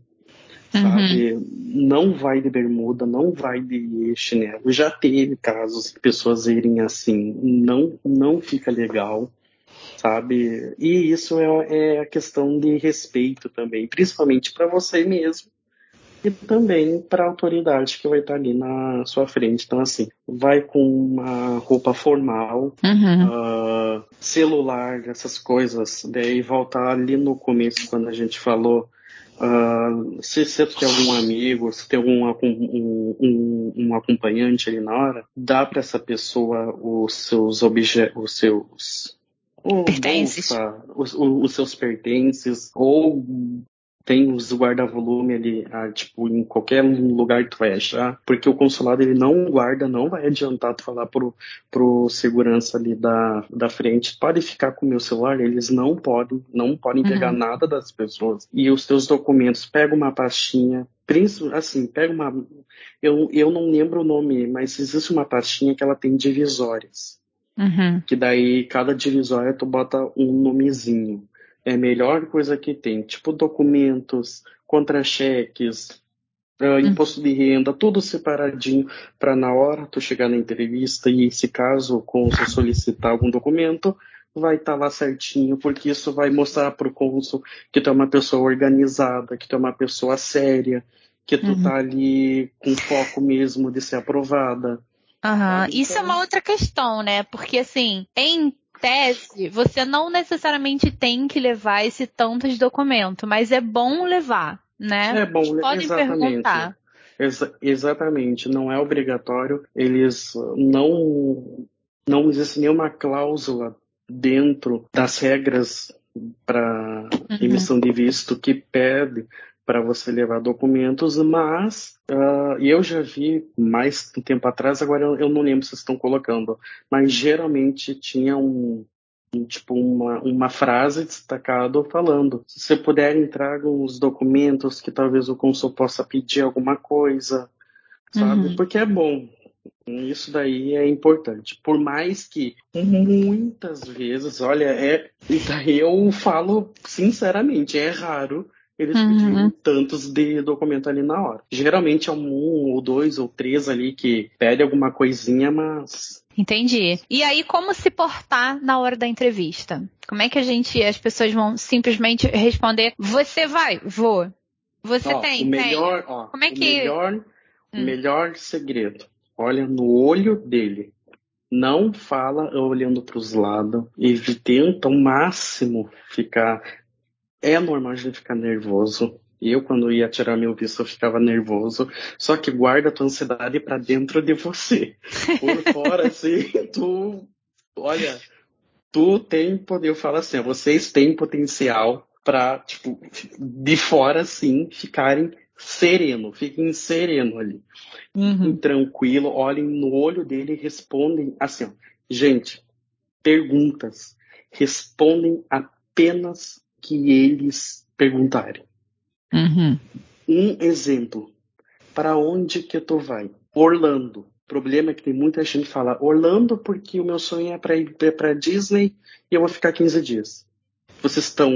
sabe? Uhum. Não vai de bermuda, não vai de chinelo. Já teve casos de pessoas irem assim, não, não fica legal, sabe? E isso é, é a questão de respeito também, principalmente para você mesmo e também para a autoridade que vai estar ali na sua frente. Então, assim, vai com uma roupa formal, uhum. uh, celular, essas coisas, daí voltar ali no começo, quando a gente falou. Uh, se você tem algum amigo, se tem algum um, um, um acompanhante ali na hora, dá para essa pessoa os seus objetos, os seus pertences. Bolsa, os, os, seus pertences, ou tem os guarda-volume ali, ah, tipo, em qualquer lugar que tu vai achar, porque o consulado ele não guarda, não vai adiantar tu falar pro, pro segurança ali da, da frente, pode ficar com o meu celular, eles não podem, não podem uhum. pegar nada das pessoas. E os teus documentos, pega uma pastinha, assim, pega uma, eu, eu não lembro o nome, mas existe uma pastinha que ela tem divisórias. Uhum. Que daí cada divisória tu bota um nomezinho é a melhor coisa que tem. Tipo documentos, contra-cheques, uh, imposto de renda, tudo separadinho para na hora tu chegar na entrevista e se caso o cônsul solicitar algum documento, vai estar tá lá certinho, porque isso vai mostrar para o cônsul que tu é uma pessoa organizada, que tu é uma pessoa séria, que tu uhum. tá ali com foco mesmo de ser aprovada. Uhum. Isso é uma então outra questão, né? Porque assim, em tese, você não necessariamente tem que levar esse tanto de documento, mas é bom levar, né? É bom, podem exatamente. perguntar. Ex exatamente, não é obrigatório. Eles não não existe nenhuma cláusula dentro das regras para uhum. emissão de visto que pede para você levar documentos, mas uh, eu já vi mais tempo atrás, agora eu, eu, não lembro se estão colocando, mas geralmente tinha um, um tipo uma, uma frase destacada falando se você puder entrar os documentos que talvez o consul possa pedir alguma coisa, sabe? Uhum. Porque é bom, isso daí é importante. Por mais que muitas vezes, olha, é. <laughs> Eu falo sinceramente, é raro eles uhum. pediam tantos de documento ali na hora. Geralmente é um, um ou dois ou três ali que pede alguma coisinha, mas Entendi. E aí, como se portar na hora da entrevista? Como é que a gente, as pessoas vão simplesmente responder: Você vai? Vou. Você ó, tem? O melhor, tem. Ó, como é que. O melhor, hum. melhor segredo. Olha no olho dele. Não fala olhando para os lados e tenta ao máximo ficar é normal a gente ficar nervoso. Eu, quando ia tirar meu visto, eu ficava nervoso. Só que guarda a tua ansiedade para dentro de você. Por <laughs> fora, assim, tu. Olha, tu tem poder. Eu falo assim, vocês têm potencial para, tipo, de fora, assim, ficarem sereno. Fiquem sereno ali. Uhum. Tranquilo, olhem no olho dele e respondem assim, ó. Gente, perguntas. Respondem apenas que eles perguntarem. Uhum. Um exemplo. Para onde que tu vai? Orlando. O problema é que tem muita gente que fala Orlando porque o meu sonho é para ir para Disney e eu vou ficar 15 dias. Vocês estão,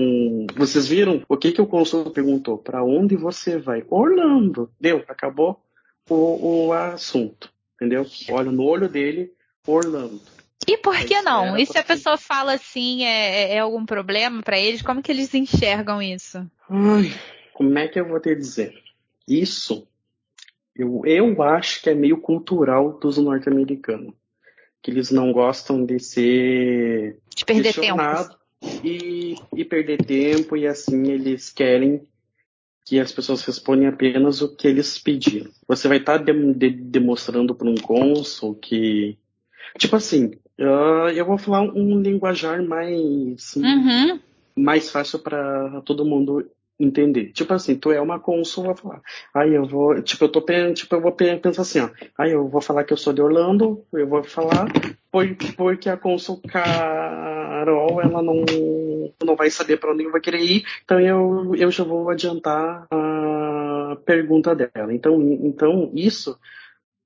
vocês viram o que que o consultor perguntou? Para onde você vai? Orlando. Deu, acabou o, o assunto, entendeu? Olha no olho dele, Orlando. E por que não? E se a pessoa fala assim, é, é, é algum problema para eles? Como que eles enxergam isso? Ai, como é que eu vou te dizer? Isso, eu, eu acho que é meio cultural dos norte-americanos. Que eles não gostam de ser de perder tempo. E, e perder tempo, e assim eles querem que as pessoas respondem apenas o que eles pediram. Você vai estar tá de, de, demonstrando para um cônsul que Tipo assim, Uh, eu vou falar um linguajar mais, Uhum. mais fácil para todo mundo entender. Tipo assim, tu é uma cônsul, vai falar. Aí eu vou, tipo, eu tô tipo, eu vou pensar assim, ó. Aí eu vou falar que eu sou de Orlando, eu vou falar porque a cônsul Carol, ela não, não vai saber para onde vou querer ir, então eu, eu já vou adiantar a pergunta dela. Então, então isso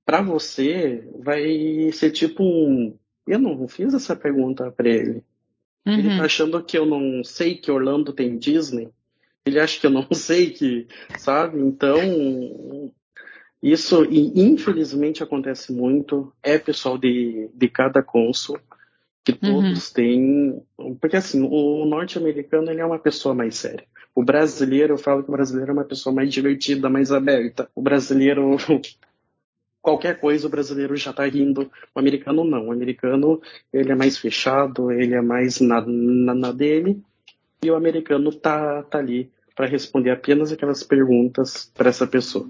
para você vai ser tipo um eu não fiz essa pergunta para ele. Uhum. Ele tá achando que eu não sei que Orlando tem Disney. Ele acha que eu não <laughs> sei que, sabe? Então, isso, infelizmente acontece muito, é pessoal de, de cada cônsul, que uhum. todos uhum. têm. Porque assim, o norte-americano ele é uma pessoa mais séria. O brasileiro, eu falo que o brasileiro é uma pessoa mais divertida, mais aberta. O brasileiro, <laughs> qualquer coisa, o brasileiro já tá rindo. O americano não. O americano, ele é mais fechado, ele é mais na, na, na dele. E o americano tá, tá ali para responder apenas aquelas perguntas para essa pessoa.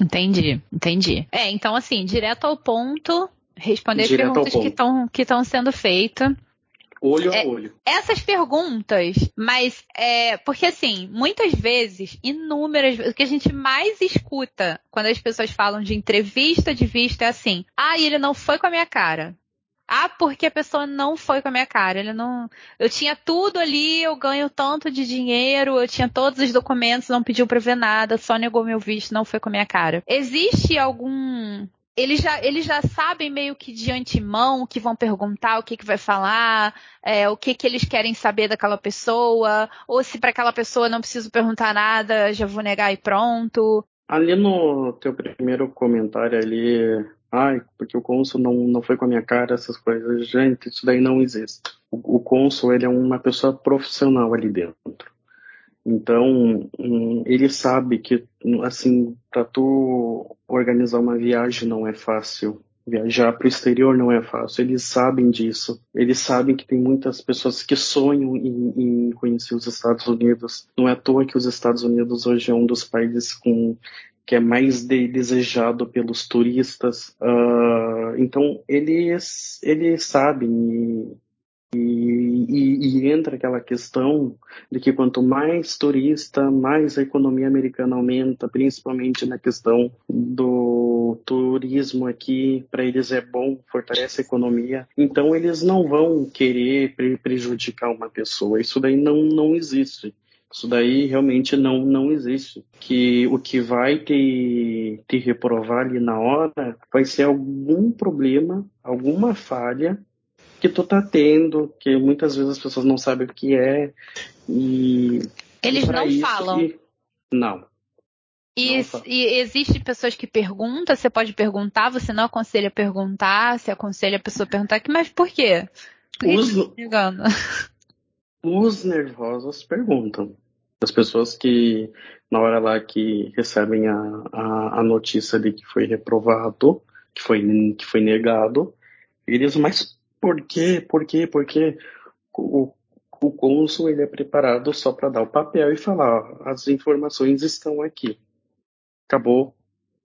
Entendi, entendi. É, então assim, direto ao ponto, responder direto as perguntas que estão que estão sendo feitas. Olho é, a olho. Essas perguntas, mas é porque assim, muitas vezes, inúmeras vezes, o que a gente mais escuta quando as pessoas falam de entrevista de vista é assim: "Ah, ele não foi com a minha cara". Ah, porque a pessoa não foi com a minha cara. Ele não. Eu tinha tudo ali, eu ganho tanto de dinheiro, eu tinha todos os documentos, não pediu pra ver nada, só negou meu visto, não foi com a minha cara. Existe algum eles já, eles já sabem meio que de antemão o que vão perguntar, o que, que vai falar, é, o que, que eles querem saber daquela pessoa, ou se para aquela pessoa não preciso perguntar nada, já vou negar e pronto. Ali no teu primeiro comentário ali, ai, porque o cônsul não, não foi com a minha cara, essas coisas. Gente, isso daí não existe. O, o ele é uma pessoa profissional ali dentro. Então, hum, ele sabe que, assim, para tu organizar uma viagem não é fácil. Viajar para o exterior não é fácil. Eles sabem disso. Eles sabem que tem muitas pessoas que sonham em, em conhecer os Estados Unidos. Não é à toa que os Estados Unidos hoje é um dos países com que é mais de, desejado pelos turistas. Uh, então eles eles sabem e, e, e, entra aquela questão de que quanto mais turista, mais a economia americana aumenta, principalmente na questão do turismo aqui, para eles é bom, fortalece a economia. Então eles não vão querer prejudicar uma pessoa. Isso daí não, não existe. Isso daí realmente não, não existe. Que o que vai te, te reprovar ali na hora vai ser algum problema, alguma falha que tu tá tendo, que muitas vezes as pessoas não sabem o que é. E eles não falam. Não. E, não e existe pessoas que perguntam, você pode perguntar, você não aconselha perguntar, você aconselha a pessoa a perguntar, mas por quê? Por que os, <laughs> os nervosos perguntam. As pessoas que, na hora lá que recebem a, a, a notícia de que foi reprovado, que foi, que foi negado, eles, mas por quê? Por quê? Porque o, o cônsul ele é preparado só para dar o papel e falar: as informações estão aqui. Acabou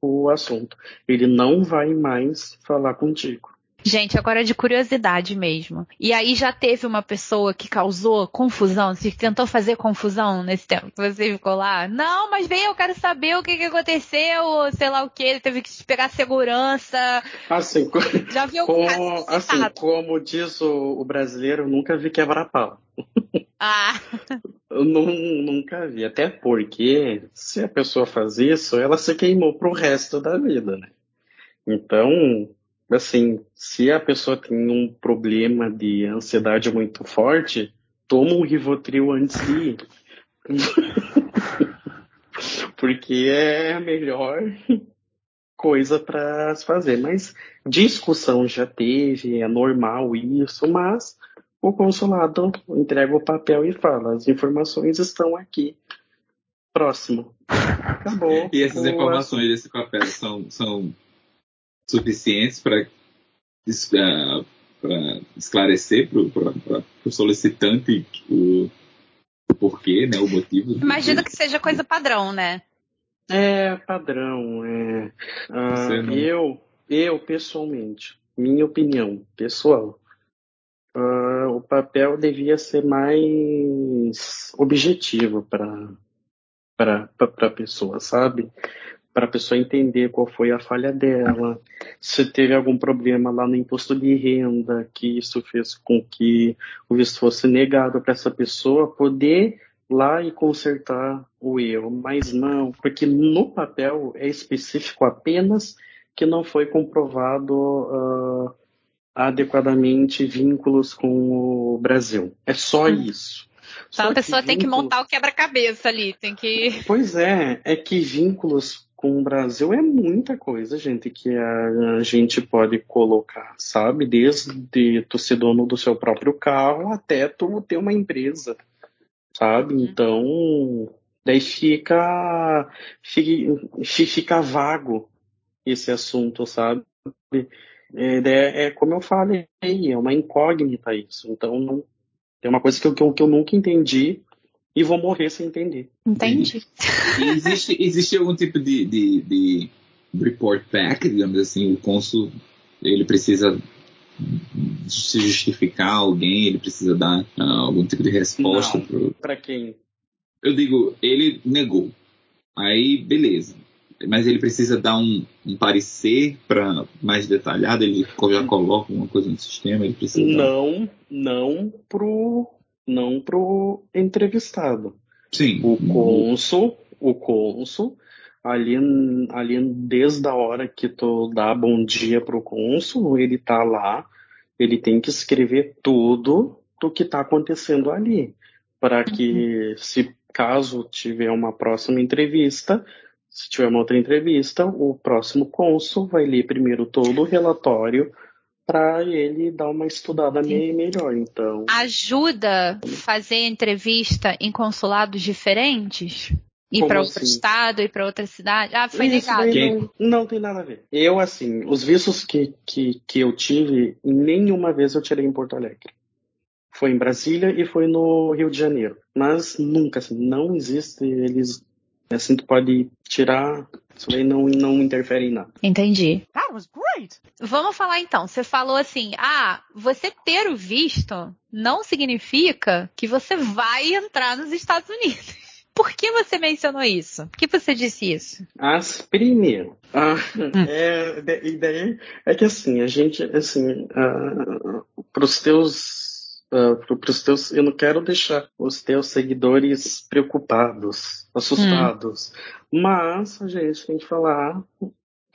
o assunto. Ele não vai mais falar contigo. Gente, agora é de curiosidade mesmo. E aí já teve uma pessoa que causou confusão, se tentou fazer confusão nesse tempo que você ficou lá? Não, mas vem, eu quero saber o que, que aconteceu, sei lá o que, ele teve que pegar segurança. Assim, já viu como, assim, como diz o, o brasileiro, nunca vi quebrar-pau. <laughs> Ah. Eu não, nunca vi. Até porque, se a pessoa faz isso, ela se queimou pro resto da vida, né? Então, assim, se a pessoa tem um problema de ansiedade muito forte, toma um Rivotril antes de ir. <laughs> Porque é a melhor coisa para se fazer. Mas discussão já teve, é normal isso, mas o consulado entrega o papel e fala: as informações estão aqui. Próximo. <laughs> Acabou. E essas informações desse papel são, são suficientes para esclarecer para o solicitante o, o, porquê, né, o motivo. Imagino que seja coisa padrão, né? É, padrão. É. Ah, não... Eu, eu, pessoalmente, minha opinião pessoal, uh, o papel devia ser mais objetivo para para a pessoa, sabe? Para a pessoa entender qual foi a falha dela, se teve algum problema lá no imposto de renda, que isso fez com que o visto fosse negado para essa pessoa, poder lá e consertar o erro, mas não, porque no papel é específico apenas que não foi comprovado uh, adequadamente vínculos com o Brasil. É só hum. isso. Então só a pessoa que tem vínculos... que montar o quebra-cabeça ali, tem que. Pois é, é que vínculos com o Brasil é muita coisa, gente, que a, gente pode colocar, sabe? Desde tu ser dono do seu próprio carro até tu ter uma empresa, sabe? Uhum. Então, daí fica, fica, fica vago esse assunto, sabe? É, é, como eu falei, é uma incógnita isso. Então, não, é uma coisa que eu, que eu nunca entendi e vou morrer sem entender. Entendi. <laughs> E existe, existe algum tipo de, de, de report back, digamos assim, o cônsul ele precisa se justificar alguém, ele precisa dar uh, algum tipo de resposta para quem? Eu digo, ele negou. Aí, beleza mas ele precisa dar um, um parecer para mais detalhado, ele já coloca uma coisa no sistema, ele precisa Não, dar... não pro não pro entrevistado. Sim. O cônsul, o cônsul ali, ali desde a hora que tu dá bom dia pro cônsul, ele tá lá, ele tem que escrever tudo do que tá acontecendo ali, para que uhum. se caso tiver uma próxima entrevista, se tiver uma outra entrevista, o próximo cônsul vai ler primeiro todo o relatório para ele dar uma estudada meio melhor. Então, ajuda fazer entrevista em consulados diferentes? Ir para outro assim? estado, ir para outra cidade? Ah, foi Isso negado. Não, não, tem nada a ver. Eu, assim, os vistos que, que, que eu tive, nenhuma vez eu tirei em Porto Alegre. Foi em Brasília e foi no Rio de Janeiro. Mas nunca, assim, não existe eles Assim tu pode tirar, isso aí não, não interfere em nada. Entendi. That was great. Vamos falar então. Você falou assim: ah, você ter o visto não significa que você vai entrar nos Estados Unidos. <laughs> Por que você mencionou isso? Por que você disse isso? As primeiro, a, hum. é, a ideia é que assim, a gente, assim, uh, para os teus uh, para os teus, eu não quero deixar os teus seguidores preocupados, assustados, hum. mas a gente tem que falar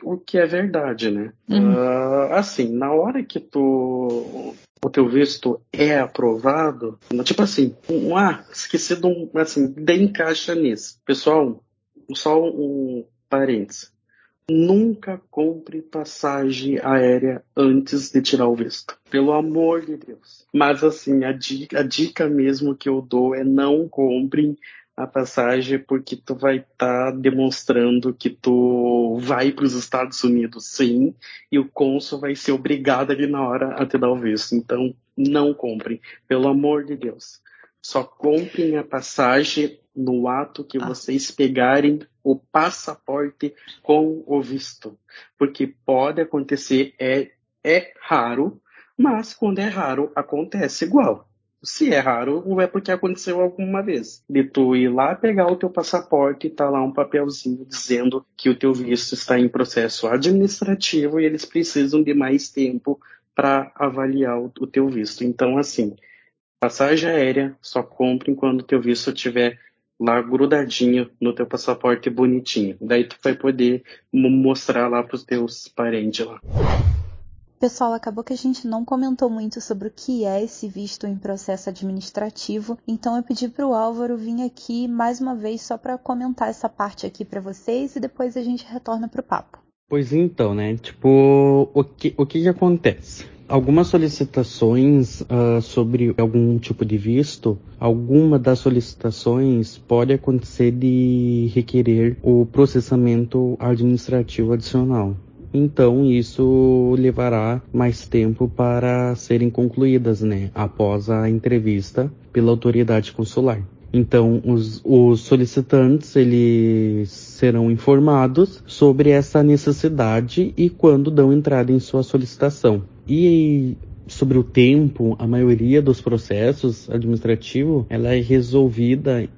o que é verdade, né? Uhum. Uh, assim, na hora que tu o teu visto é aprovado, tipo assim, um, ah, esqueci de um, assim, de encaixa nisso. Pessoal, só um parênteses. Nunca compre passagem aérea antes de tirar o visto. Pelo amor de Deus. Mas assim, a dica, a dica mesmo que eu dou é não comprem a passagem porque tu vai estar tá demonstrando que tu vai para os Estados Unidos sim e o cônsul vai ser obrigado ali na hora a te dar o visto. Então, não comprem, pelo amor de Deus. Só comprem a passagem no ato que ah. vocês pegarem o passaporte com o visto. Porque pode acontecer, é, é raro, mas quando é raro, acontece igual. Se é raro, não é porque aconteceu alguma vez. De tu ir lá pegar o teu passaporte e tá lá um papelzinho dizendo que o teu visto está em processo administrativo e eles precisam de mais tempo para avaliar o, o teu visto. Então, assim, passagem aérea só compre quando o teu visto estiver lá grudadinho no teu passaporte bonitinho. Daí tu vai poder mostrar lá pros teus parentes lá. Pessoal, acabou que a gente não comentou muito sobre o que é esse visto em processo administrativo, então eu pedi para o Álvaro vir aqui mais uma vez só para comentar essa parte aqui para vocês e depois a gente retorna para o papo. Pois então, né? Tipo, o que, o que, que acontece? Algumas solicitações uh, sobre algum tipo de visto, alguma das solicitações pode acontecer de requerer o processamento administrativo adicional. Então isso levará mais tempo para serem concluídas, né, após a entrevista pela autoridade consular. Então, os, os, solicitantes eles serão informados sobre essa necessidade e quando dão entrada em sua solicitação. E sobre o tempo, a maioria dos processos administrativos ela é resolvida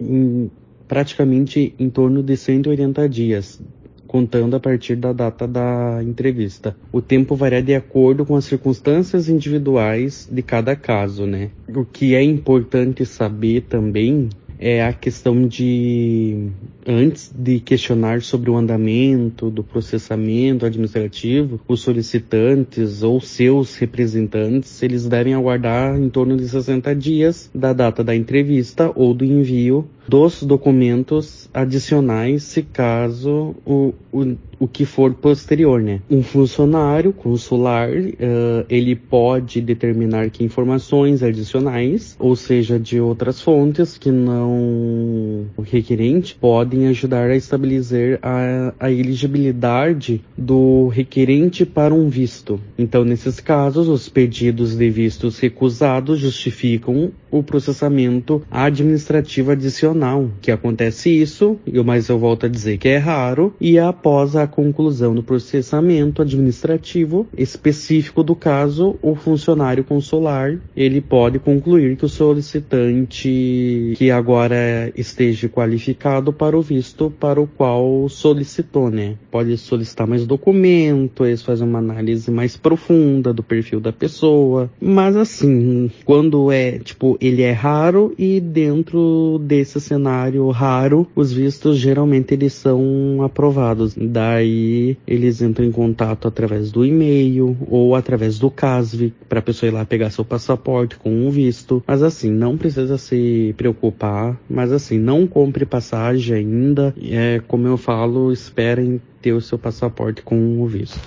em praticamente em torno de 180 dias, contando a partir da data da entrevista. O tempo varia de acordo com as circunstâncias individuais de cada caso, né? O que é importante saber também é a questão de antes de questionar sobre o andamento do processamento administrativo, os solicitantes ou seus representantes, eles devem aguardar em torno de 60 dias da data da entrevista ou do envio dos documentos adicionais, se caso o, o, o que for posterior, né? Um funcionário consular, uh, ele pode determinar que informações adicionais, ou seja, de outras fontes que não o requerente, podem ajudar a estabilizar a, a elegibilidade do requerente para um visto. Então, nesses casos, os pedidos de vistos recusados justificam o processamento administrativo adicional, que acontece isso, mas eu volto a dizer que é raro, e após a conclusão do processamento administrativo específico do caso, o funcionário consular, ele pode concluir que o solicitante que agora esteja qualificado para o visto para o qual solicitou, né? Pode solicitar mais documentos, fazer uma análise mais profunda do perfil da pessoa, mas assim, quando é, tipo, ele é raro e dentro desse cenário raro, os vistos geralmente eles são aprovados. Daí eles entram em contato através do e-mail ou através do CASV para a pessoa ir lá pegar seu passaporte com um visto. Mas assim, não precisa se preocupar, mas assim, não compre passagem ainda. É, como eu falo, esperem ter o seu passaporte com o visto.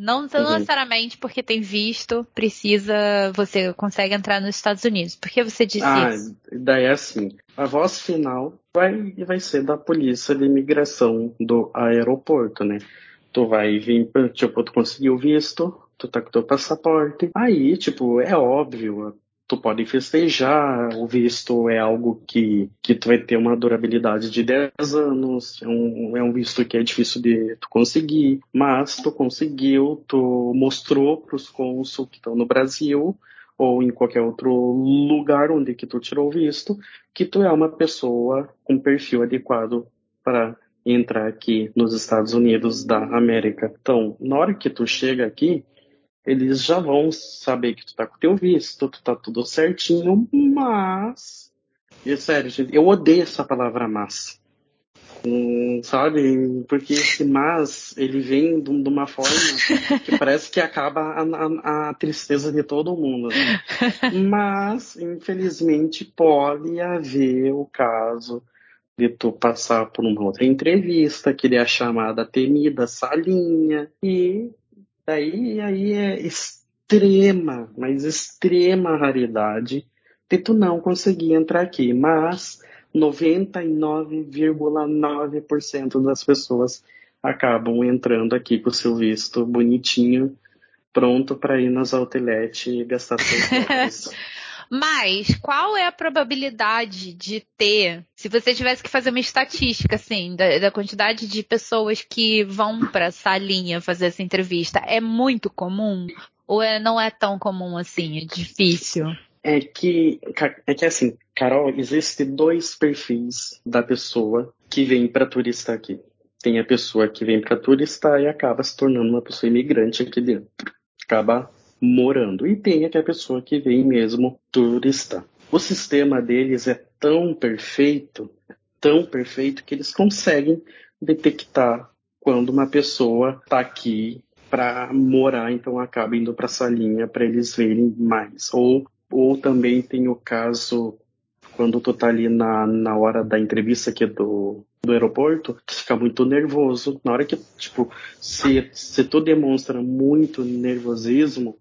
Não uhum. necessariamente porque tem visto, precisa, você consegue entrar nos Estados Unidos. Por que você disse ah, isso? Daí é assim, a voz final vai, vai ser da polícia de imigração do aeroporto, né? Tu vai vir, tipo, tu conseguiu visto, tu tá com teu passaporte. Aí, tipo, é óbvio, tu pode festejar, o visto é algo que, que tu vai ter uma durabilidade de 10 anos, é um, é um visto que é difícil de tu conseguir, mas tu conseguiu, tu mostrou para os cônsul que estão no Brasil ou em qualquer outro lugar onde que tu tirou o visto, que tu é uma pessoa com perfil adequado para entrar aqui nos Estados Unidos da América. Então, na hora que tu chega aqui, eles já vão saber que tu tá com teu visto, tu tá tudo certinho, mas. E sério, gente, eu odeio essa palavra mas. Hum, sabe? Porque esse mas, ele vem de, uma forma que <laughs> parece que acaba a, a, a tristeza de todo mundo. Assim. Mas, infelizmente, pode haver o caso de tu passar por uma outra entrevista, que ele é a chamada temida salinha, e Daí aí é extrema, mas extrema raridade de tu não conseguir entrar aqui. Mas 99,9% das pessoas acabam entrando aqui com o seu visto bonitinho, pronto para ir nas outlet e gastar seus <laughs> Mas qual é a probabilidade de ter, se você tivesse que fazer uma estatística, assim, da, da quantidade de pessoas que vão para essa linha fazer essa entrevista, é muito comum? Ou é, não é tão comum assim? É difícil? É que, é que assim, Carol, existem dois perfis da pessoa que vem para turistar aqui. Tem a pessoa que vem para turistar e acaba se tornando uma pessoa imigrante aqui dentro. Acaba morando. E tem aquela pessoa que vem mesmo turista. O sistema deles é tão perfeito, tão perfeito, que eles conseguem detectar quando uma pessoa está aqui para morar, então acaba indo para essa linha para eles verem mais. Ou, ou também tem o caso quando tu tá ali na, na hora da entrevista aqui do, do aeroporto, tu fica muito nervoso. Na hora que, tipo, se, se tu demonstra muito nervosismo,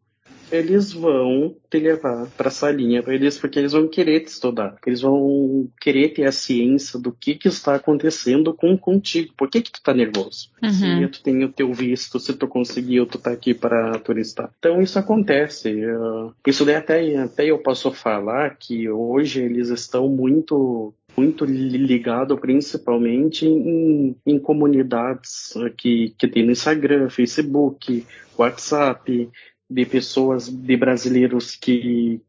eles vão te levar para essa linha eles porque eles vão querer te estudar, eles vão querer ter a ciência do que que está acontecendo com contigo, por que que tu tá nervoso? Uhum. Se tu tem o teu visto, se tu conseguiu, tu tá aqui para turistar. Então isso acontece. Uh, isso daí até até eu posso falar que hoje eles estão muito muito ligado principalmente em, em comunidades que, que tem no Instagram, Facebook, WhatsApp, de pessoas, de brasileiros que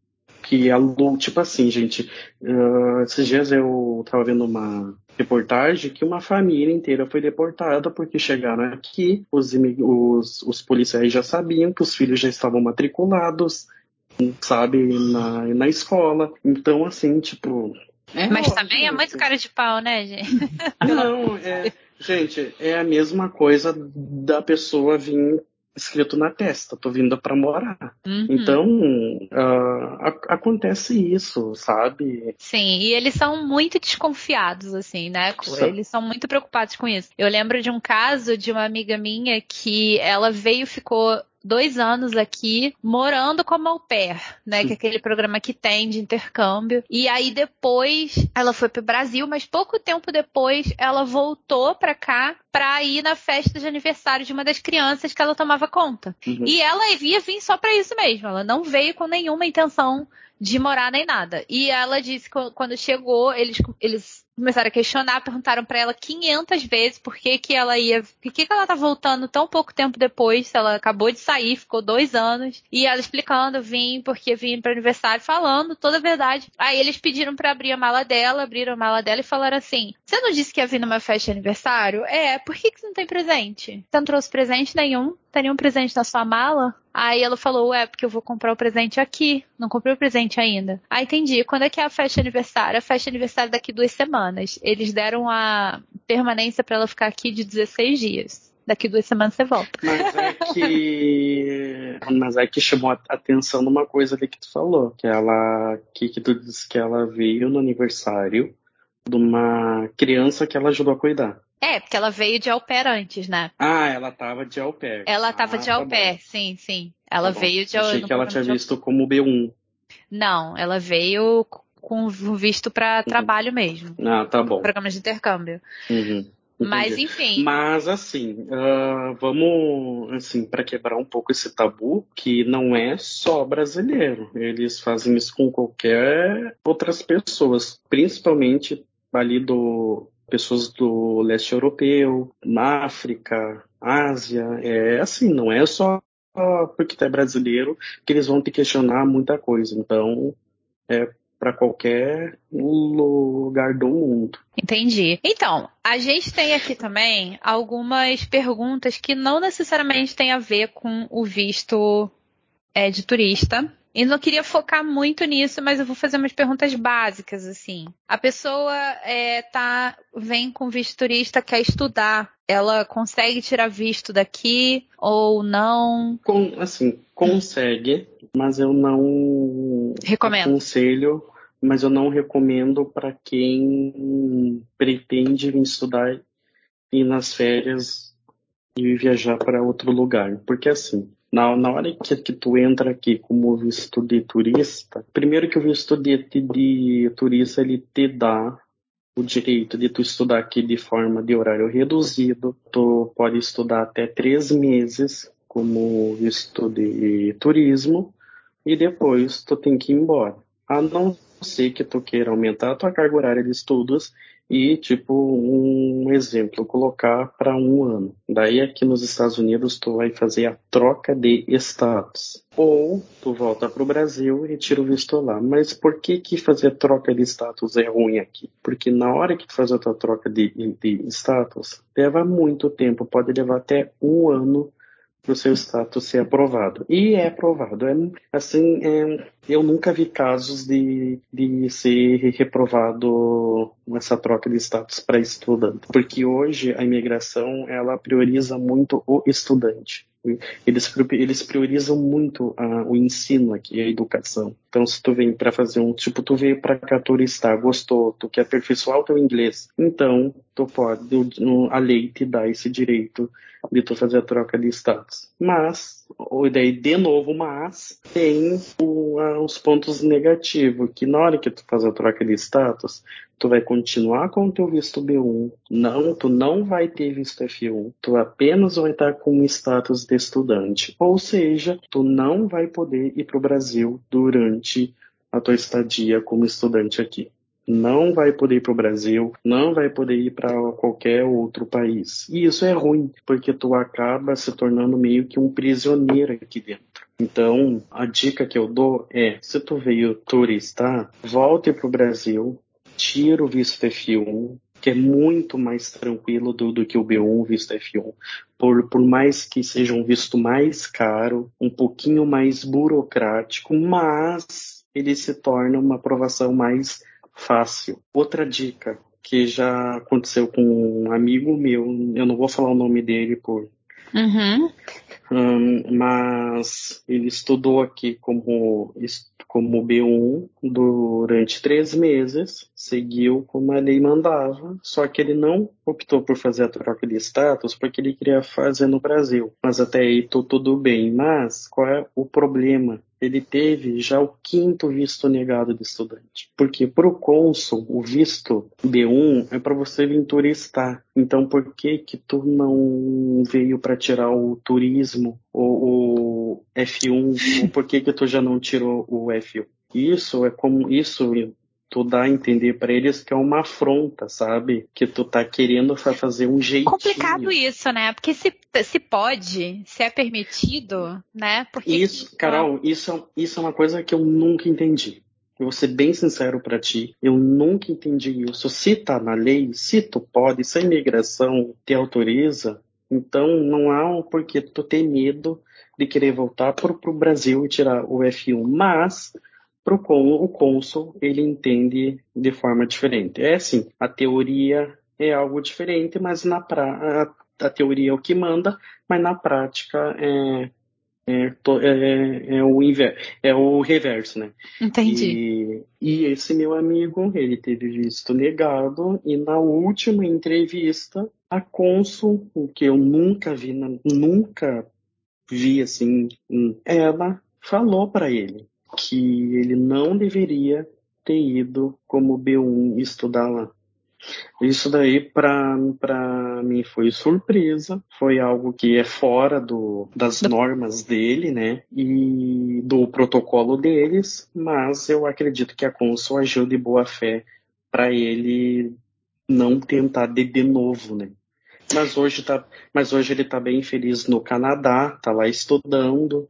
que alu, tipo assim, gente, uh, esses dias eu tava vendo uma reportagem que uma família inteira foi deportada porque chegaram aqui, os, os, os policiais já sabiam que os filhos já estavam matriculados, sabe, na, na escola. Então, assim, tipo. É Mas óbvio, também é muito cara de pau, né, gente? Não, é. Gente, é a mesma coisa da pessoa vir escrito na testa, tô vindo para morar. Uhum. Então, uh, acontece isso, sabe? Sim, e eles são muito desconfiados, assim, né? Eles são muito preocupados com isso. Eu lembro de um caso de uma amiga minha que ela veio, ficou dois anos aqui morando como au pair, né? Que é aquele programa que tem de intercâmbio. E aí depois ela foi pro Brasil, mas pouco tempo depois ela voltou para cá para ir na festa de aniversário de uma das crianças que ela tomava conta. Uhum. E ela ia vir só para isso mesmo. Ela não veio com nenhuma intenção de morar nem nada. E ela disse que quando chegou, eles, eles começaram a questionar, perguntaram para ela 500 vezes por que, que ela ia, por que, que ela tá voltando tão pouco tempo depois, se ela acabou de sair, ficou dois anos, e ela explicando, vim porque vim para aniversário, falando toda a verdade. Aí eles pediram para abrir a mala dela, abriram a mala dela e falaram assim: Você não disse que ia vir numa festa de aniversário? É, por que, que você não tem presente? Você não trouxe presente nenhum? Tem nenhum presente na sua mala? Aí ela falou, é, porque eu vou comprar o presente aqui. Não comprei o presente ainda. Ah, entendi. Quando é que é a festa aniversário? A festa aniversário daqui duas semanas. Eles deram a permanência para ela ficar aqui de 16 dias. Daqui duas semanas você volta. Mas é que. Mas é que chamou a atenção numa coisa ali que tu falou. Que ela. Que, que tu disse que ela veio no aniversário de uma criança que ela ajudou a cuidar. É, porque ela veio de au pair antes, né? Ah, ela tava de au pair. Ela tava ah, de au tá pair, bom. sim, sim. Ela tá veio de au Achei que ela tinha visto como B1. Não, ela veio com visto para uhum. trabalho mesmo. Ah, tá bom. Programa de intercâmbio. Uhum. Mas enfim. Mas assim, uh, vamos assim para quebrar um pouco esse tabu que não é só brasileiro. Eles fazem isso com qualquer outras pessoas, principalmente ali do pessoas do leste europeu, na África, Ásia. É assim, não é só porque é brasileiro que eles vão te questionar muita coisa. Então, é para qualquer lugar do mundo. Entendi. Então, a gente tem aqui também algumas perguntas que não necessariamente têm a ver com o visto é, de turista, e não queria focar muito nisso, mas eu vou fazer umas perguntas básicas, assim. A pessoa é, tá, vem com visto turista, quer estudar. Ela consegue tirar visto daqui ou não? Com, assim, consegue, mas eu não recomendo. aconselho, mas eu não recomendo para quem pretende vir estudar e nas férias e viajar para outro lugar. Porque assim, na, na hora que, que tu entra aqui como visto de turista, primeiro que o visto de, de turista ele te dá o direito de tu estudar aqui de forma de horário reduzido. Tu pode estudar até três meses como visto de turismo e depois tu tem que ir embora. A não ser que tu queira aumentar a tua carga horária de estudos e, tipo, um exemplo, colocar para um ano. Daí aqui nos Estados Unidos tu vai fazer a troca de status. Ou tu volta para o Brasil e tira o visto lá. Mas por que que fazer troca de status é ruim aqui? Porque na hora que tu faz a tua troca de, de status, leva muito tempo, pode levar até um ano o seu status ser aprovado. E é aprovado. É, assim, é, eu nunca vi casos de, de ser reprovado essa troca de status para estudante, porque hoje a imigração ela prioriza muito o estudante. Eles, eles priorizam muito a, o ensino aqui, a educação. Então, se tu vem para fazer um, tipo, tu veio para cá turistar, gostou, tu quer aperfeiçoar o teu inglês, então tu pode, a lei te dá esse direito de tu fazer a troca de status. Mas, e daí de novo, mas tem o, a, os pontos negativos, que na hora que tu faz a troca de status, tu vai continuar com o teu visto B1, não, tu não vai ter visto F1, tu apenas vai estar com um status de estudante. Ou seja, tu não vai poder ir para o Brasil durante a tua estadia como estudante aqui. Não vai poder ir para o Brasil, não vai poder ir para qualquer outro país. E isso é ruim, porque tu acaba se tornando meio que um prisioneiro aqui dentro. Então, a dica que eu dou é, se tu veio turistar, volte para o Brasil, tira o visto F1, que é muito mais tranquilo do, do que o B1, visto F1. Por, por mais que seja um visto mais caro, um pouquinho mais burocrático, mas ele se torna uma aprovação mais fácil. Outra dica que já aconteceu com um amigo meu, eu não vou falar o nome dele por Uhum. Um, mas ele estudou aqui como, como B1 durante três meses, seguiu como a lei mandava, só que ele não optou por fazer a troca de status porque ele queria fazer no Brasil. Mas até aí tudo bem. Mas qual é o problema? ele teve já o quinto visto negado de estudante. Porque para o cônsul, o visto B1 é para você vir turistar. Então, por que que tu não veio para tirar o turismo ou o F1? ou por que que tu já não tirou o F1? Isso é como isso tu dá a entender para eles que é uma afronta, sabe? Que tu tá querendo fazer um jeitinho. Complicado isso, né? Porque se, se pode, se é permitido, né? Porque isso, Carol, isso, isso é uma coisa que eu nunca entendi. Eu vou ser bem sincero para ti, eu nunca entendi isso. Se tá na lei, se tu pode, se a imigração te autoriza, então não há um porquê tu ter medo de querer voltar pro, pro Brasil e tirar o F1. Mas Pro con, o cônsul, ele entende de forma diferente. É assim, a teoria é algo diferente, mas na pra, a, a teoria é o que manda, mas na prática é, é, é, é, o inver, é o reverso, né? Entendi. E, e, esse meu amigo, ele teve visto negado e na última entrevista, a cônsul, o que eu nunca vi, nunca vi assim, ela falou para ele que ele não deveria ter ido como B1 estudar lá. Isso daí para mim foi surpresa, foi algo que é fora do, das normas dele, né? E do protocolo deles, mas eu acredito que a Consul agiu de boa fé para ele não tentar de, de novo, né? Mas hoje, tá, mas hoje ele está bem feliz no Canadá, está lá estudando,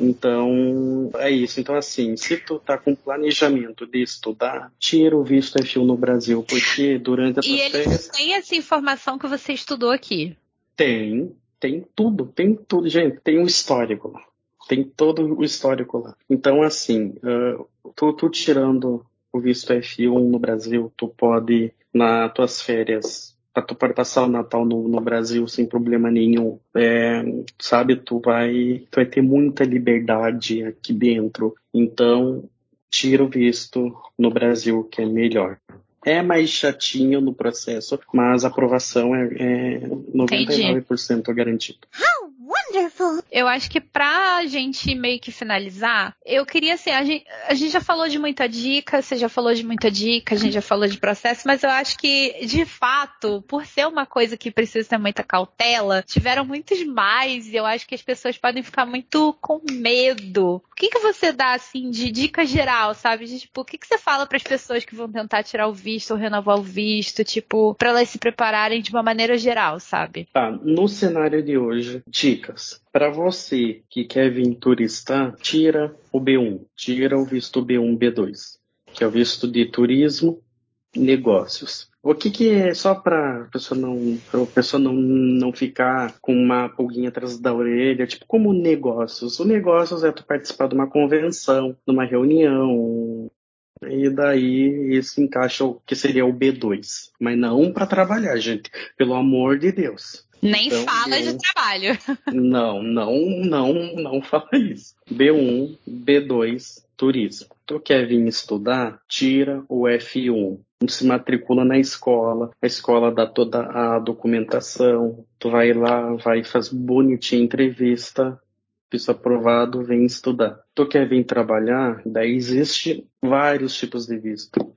então, é isso. Então, assim, se tu tá com planejamento de estudar, tira o visto F1 no Brasil, porque durante a E eles têm essa informação que você estudou aqui? Tem, tem tudo, tem tudo. Gente, tem um histórico lá. Tem todo o histórico lá. Então, assim, uh, tu, tu tirando o visto F1 no Brasil, tu pode, nas tuas férias, tu pode passar o Natal no, no Brasil sem problema nenhum. É, sabe, tu vai, tu vai ter muita liberdade aqui dentro. Então, tira o visto no Brasil, que é melhor. É mais chatinho no processo, mas a aprovação é, é 99% garantida. Eu acho que pra gente meio que finalizar, eu queria assim, a gente, a gente já falou de muita dica, você já falou de muita dica, a gente já falou de processo, mas eu acho que, de fato, por ser uma coisa que precisa ter muita cautela, tiveram muitos mais e eu acho que as pessoas podem ficar muito com medo. O que que você dá, assim, de dica geral, sabe? De, tipo, o que que você fala para as pessoas que vão tentar tirar o visto ou renovar o visto, tipo, para elas se prepararem de uma maneira geral, sabe? Tá, no cenário de hoje, dicas. Para você que quer vir turistar, tira o B1, tira o visto B1, B2, que é o visto de turismo negócios. O que, que é só para pessoa não, a pessoa não, não ficar com uma pulguinha atrás da orelha, tipo como negócios. O negócios é tu participar de uma convenção, de uma reunião, e daí isso encaixa o que seria o B2, mas não para trabalhar, gente, pelo amor de Deus. Nem então, fala B1, de trabalho. <laughs> Não, não, não, não fala isso. B1, B2, turismo. Tu quer vir estudar? Tira o F1. Se matricula na escola, a escola dá toda a documentação, tu vai lá, vai faz bonitinha entrevista, visto aprovado, vem estudar. Tu quer vir trabalhar? Daí existe vários tipos de visto.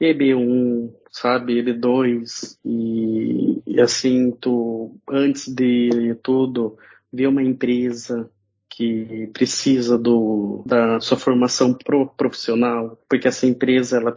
EB1, sabe, EB2, e, e assim, tu, antes de tudo, ver uma empresa que precisa do, da sua formação pro, profissional, porque essa empresa ela,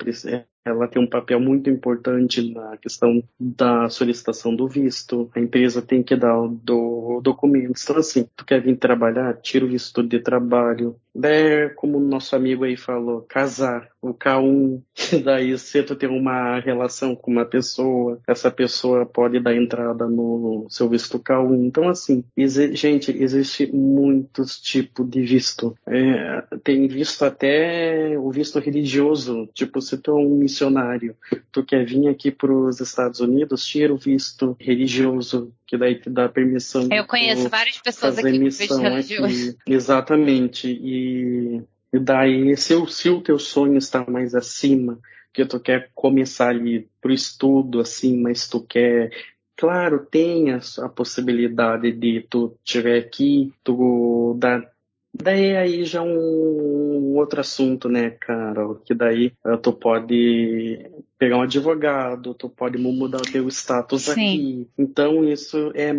ela tem um papel muito importante na questão da solicitação do visto. A empresa tem que dar do do documentos. Então, assim, tu quer vir trabalhar, tira o visto de trabalho. Daí, como o nosso amigo aí falou, casar, o K1, <laughs> daí se tu tem uma relação com uma pessoa, essa pessoa pode dar entrada no seu visto K1. Então, assim, exi gente, existe muitos tipos de visto. É, tem visto até o visto religioso, tipo, se tu é um missionário, tu quer vir aqui para os Estados Unidos, tira o visto religioso, que daí te dá permissão. Eu conheço várias pessoas aqui com visto religioso. Exatamente. E, e daí, se, o, se o teu sonho está mais acima, que tu quer começar ali pro estudo, assim, mas tu quer claro, tem a, a, possibilidade de tu tiver aqui, tu dar Daí aí já é um outro assunto, né, cara? Que daí uh, tu pode pegar um advogado, tu pode mudar o teu status Sim. aqui. Então isso é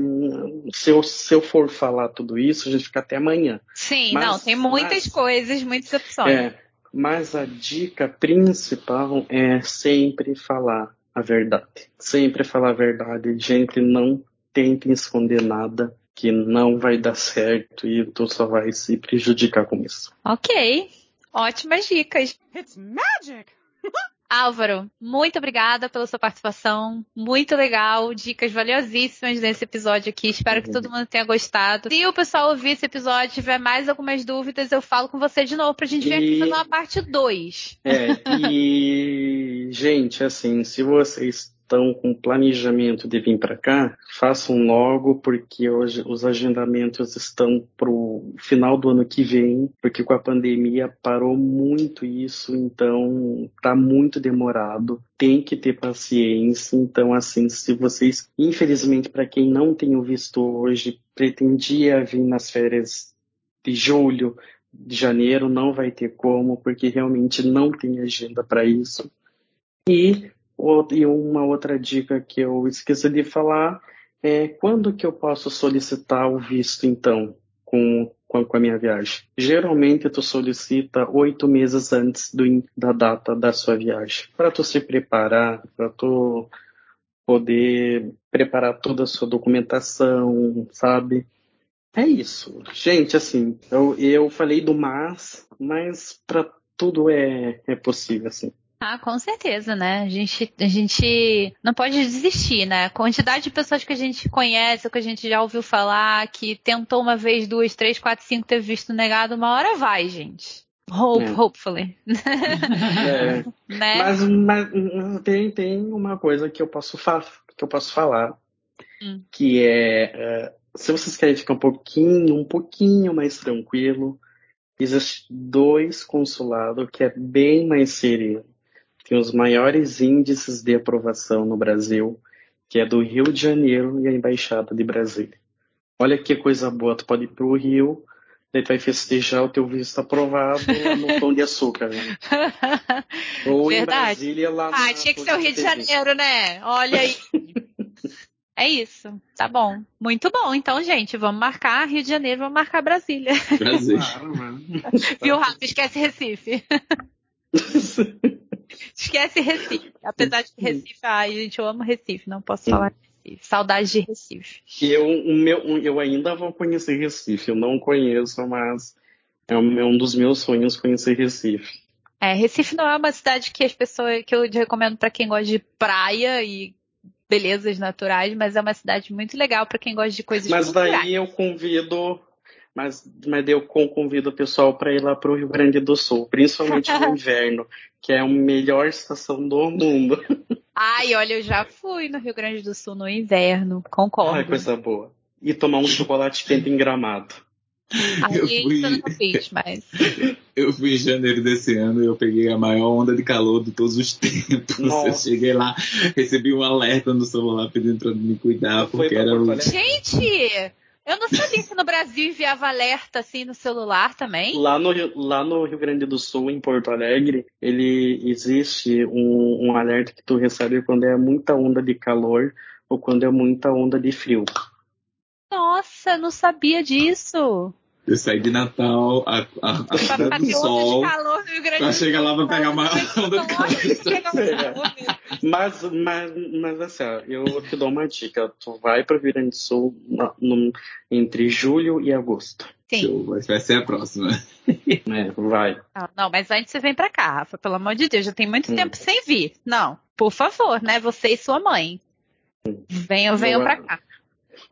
se eu, se eu for falar tudo isso, a gente fica até amanhã. Sim, mas, não, tem muitas mas, coisas, muitas opções. É, mas a dica principal é sempre falar a verdade. Sempre falar a verdade, gente, não tentem esconder nada que não vai dar certo e tu só vai se prejudicar com isso. Ok, ótimas dicas. It's magic! <laughs> Álvaro, muito obrigada pela sua participação. Muito legal, dicas valiosíssimas nesse episódio aqui. Espero que todo mundo tenha gostado. Se o pessoal ouvir esse episódio tiver mais algumas dúvidas, eu falo com você de novo pra gente e... vir aqui fazer uma parte 2. É, e <laughs> gente, assim, se vocês estão com planejamento de vir para cá, façam logo, porque hoje os agendamentos estão para o final do ano que vem, porque com a pandemia parou muito isso, então tá muito demorado. Tem que ter paciência. Então, assim, se vocês, infelizmente, para quem não tem o visto hoje, pretendia vir nas férias de julho, de janeiro, não vai ter como, porque realmente não tem agenda para isso. E e uma outra dica que eu esqueci de falar é quando que eu posso solicitar o visto, então, com, com, a minha viagem? Geralmente tu solicita oito meses antes do, da data da sua viagem, para tu se preparar, para tu poder preparar toda a sua documentação, sabe? É isso. Gente, assim, eu, eu falei do mas, mas para tudo é, é possível, assim. Ah, com certeza, né? A gente, a gente não pode desistir, né? A quantidade de pessoas que a gente conhece, ou que a gente já ouviu falar, que tentou uma vez, duas, três, quatro, cinco, ter visto negado, uma hora vai, gente. Hope, é. hopefully. <laughs> É. né? Mas, mas, tem, tem uma coisa que eu posso, que eu posso falar, hum. que é, uh, se vocês querem ficar um pouquinho, um pouquinho mais tranquilo, existem dois consulados que é bem mais sereno tem os maiores índices de aprovação no Brasil, que é do Rio de Janeiro e a Embaixada de Brasília. Olha que coisa boa, tu pode ir para o Rio, daí tu vai festejar o teu visto aprovado no Pão de Açúcar, né? <laughs> Ou Verdade. em Brasília lá Ah, tinha que ser o Rio de Janeiro, né? Olha aí. É isso, tá bom. Muito bom. Então, gente, vamos marcar Rio de Janeiro, vamos marcar Brasília. Brasília. Claro, <laughs> mano. Viu, Rafa? Esquece Recife. <laughs> Esquece Recife. Apesar de Recife, ai, gente, eu amo Recife, não posso falar Recife. Saudade de Recife. Eu, o meu, eu ainda vou conhecer Recife. Eu não conheço, mas é um dos meus sonhos conhecer Recife. É, Recife não é uma cidade que as pessoas que eu recomendo para quem gosta de praia e belezas naturais, mas é uma cidade muito legal para quem gosta de coisas Mas culturais. daí eu convido mas, mas eu convido o pessoal para ir lá para o Rio Grande do Sul, principalmente no <laughs> inverno, que é a melhor estação do mundo. Ai, olha, eu já fui no Rio Grande do Sul no inverno, concordo. Ai, coisa boa. E tomar um chocolate quente em gramado. Aí, eu fui... não fiz, mas... <laughs> eu fui em janeiro desse ano e eu peguei a maior onda de calor de todos os <laughs> tempos. Nossa. Eu cheguei lá, recebi um alerta no celular pedindo para me cuidar, porque era o. Gente! Eu não sabia que no Brasil enviava alerta assim no celular também. Lá no, lá no Rio Grande do Sul, em Porto Alegre, ele existe um, um alerta que tu recebe quando é muita onda de calor ou quando é muita onda de frio. Nossa, não sabia disso. Eu saí de Natal, a, a, a cidade do sol. Rio Grande pra chegar lá pra pegar uma onda de calor. Mas, mas, mas assim, eu te dou uma dica. Tu vai para o Rio Grande do Sul no, no, entre julho e agosto. Sim. Vai ser a próxima. <laughs> É, vai. Não, não, mas antes você vem pra cá, Rafa. Pelo amor de Deus, já tem muito Hum. tempo sem vir. Não, por favor, né? Você e sua mãe. Venham, venham pra cá.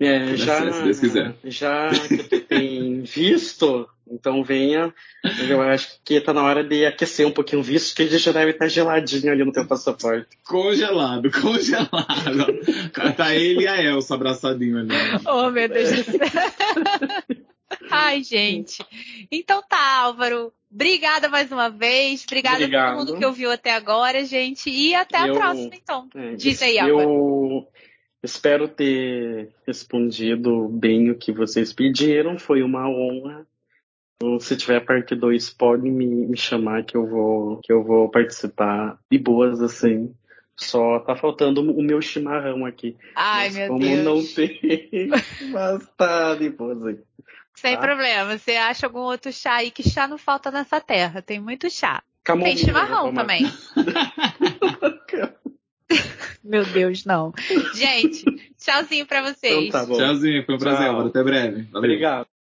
É, Se já, Deus quiser. já que tu tem visto, então venha. Eu acho que tá na hora de aquecer um pouquinho o visto, que ele já deve estar geladinho ali no teu passaporte. Congelado, <laughs> congelado. tá ele e a Elsa abraçadinho ali. Oh, meu Deus do céu. <laughs> Ai, gente. Então tá, Álvaro. Obrigada mais uma vez. Obrigada a Obrigado. todo mundo que ouviu até agora, gente. E até a Eu- próxima, então. É, Diz aí, Álvaro. Eu espero ter respondido bem o que vocês pediram. Foi uma honra. Então, Se tiver parte 2, pode me, me chamar que eu vou que eu vou participar de boas assim. Só tá faltando o meu chimarrão aqui. Ai, Mas meu como Deus. não tem, <laughs> mas tá de boas aí. Sem tá? problema. Você acha algum outro chá aí? Que chá não falta nessa terra. Tem muito chá. Tem Camomila, chimarrão vou tomar. também. <laughs> Meu Deus, não. Gente, tchauzinho pra vocês. Então tá bom. Tchauzinho, foi um prazer, Tchau. Até breve. Valeu. Obrigado.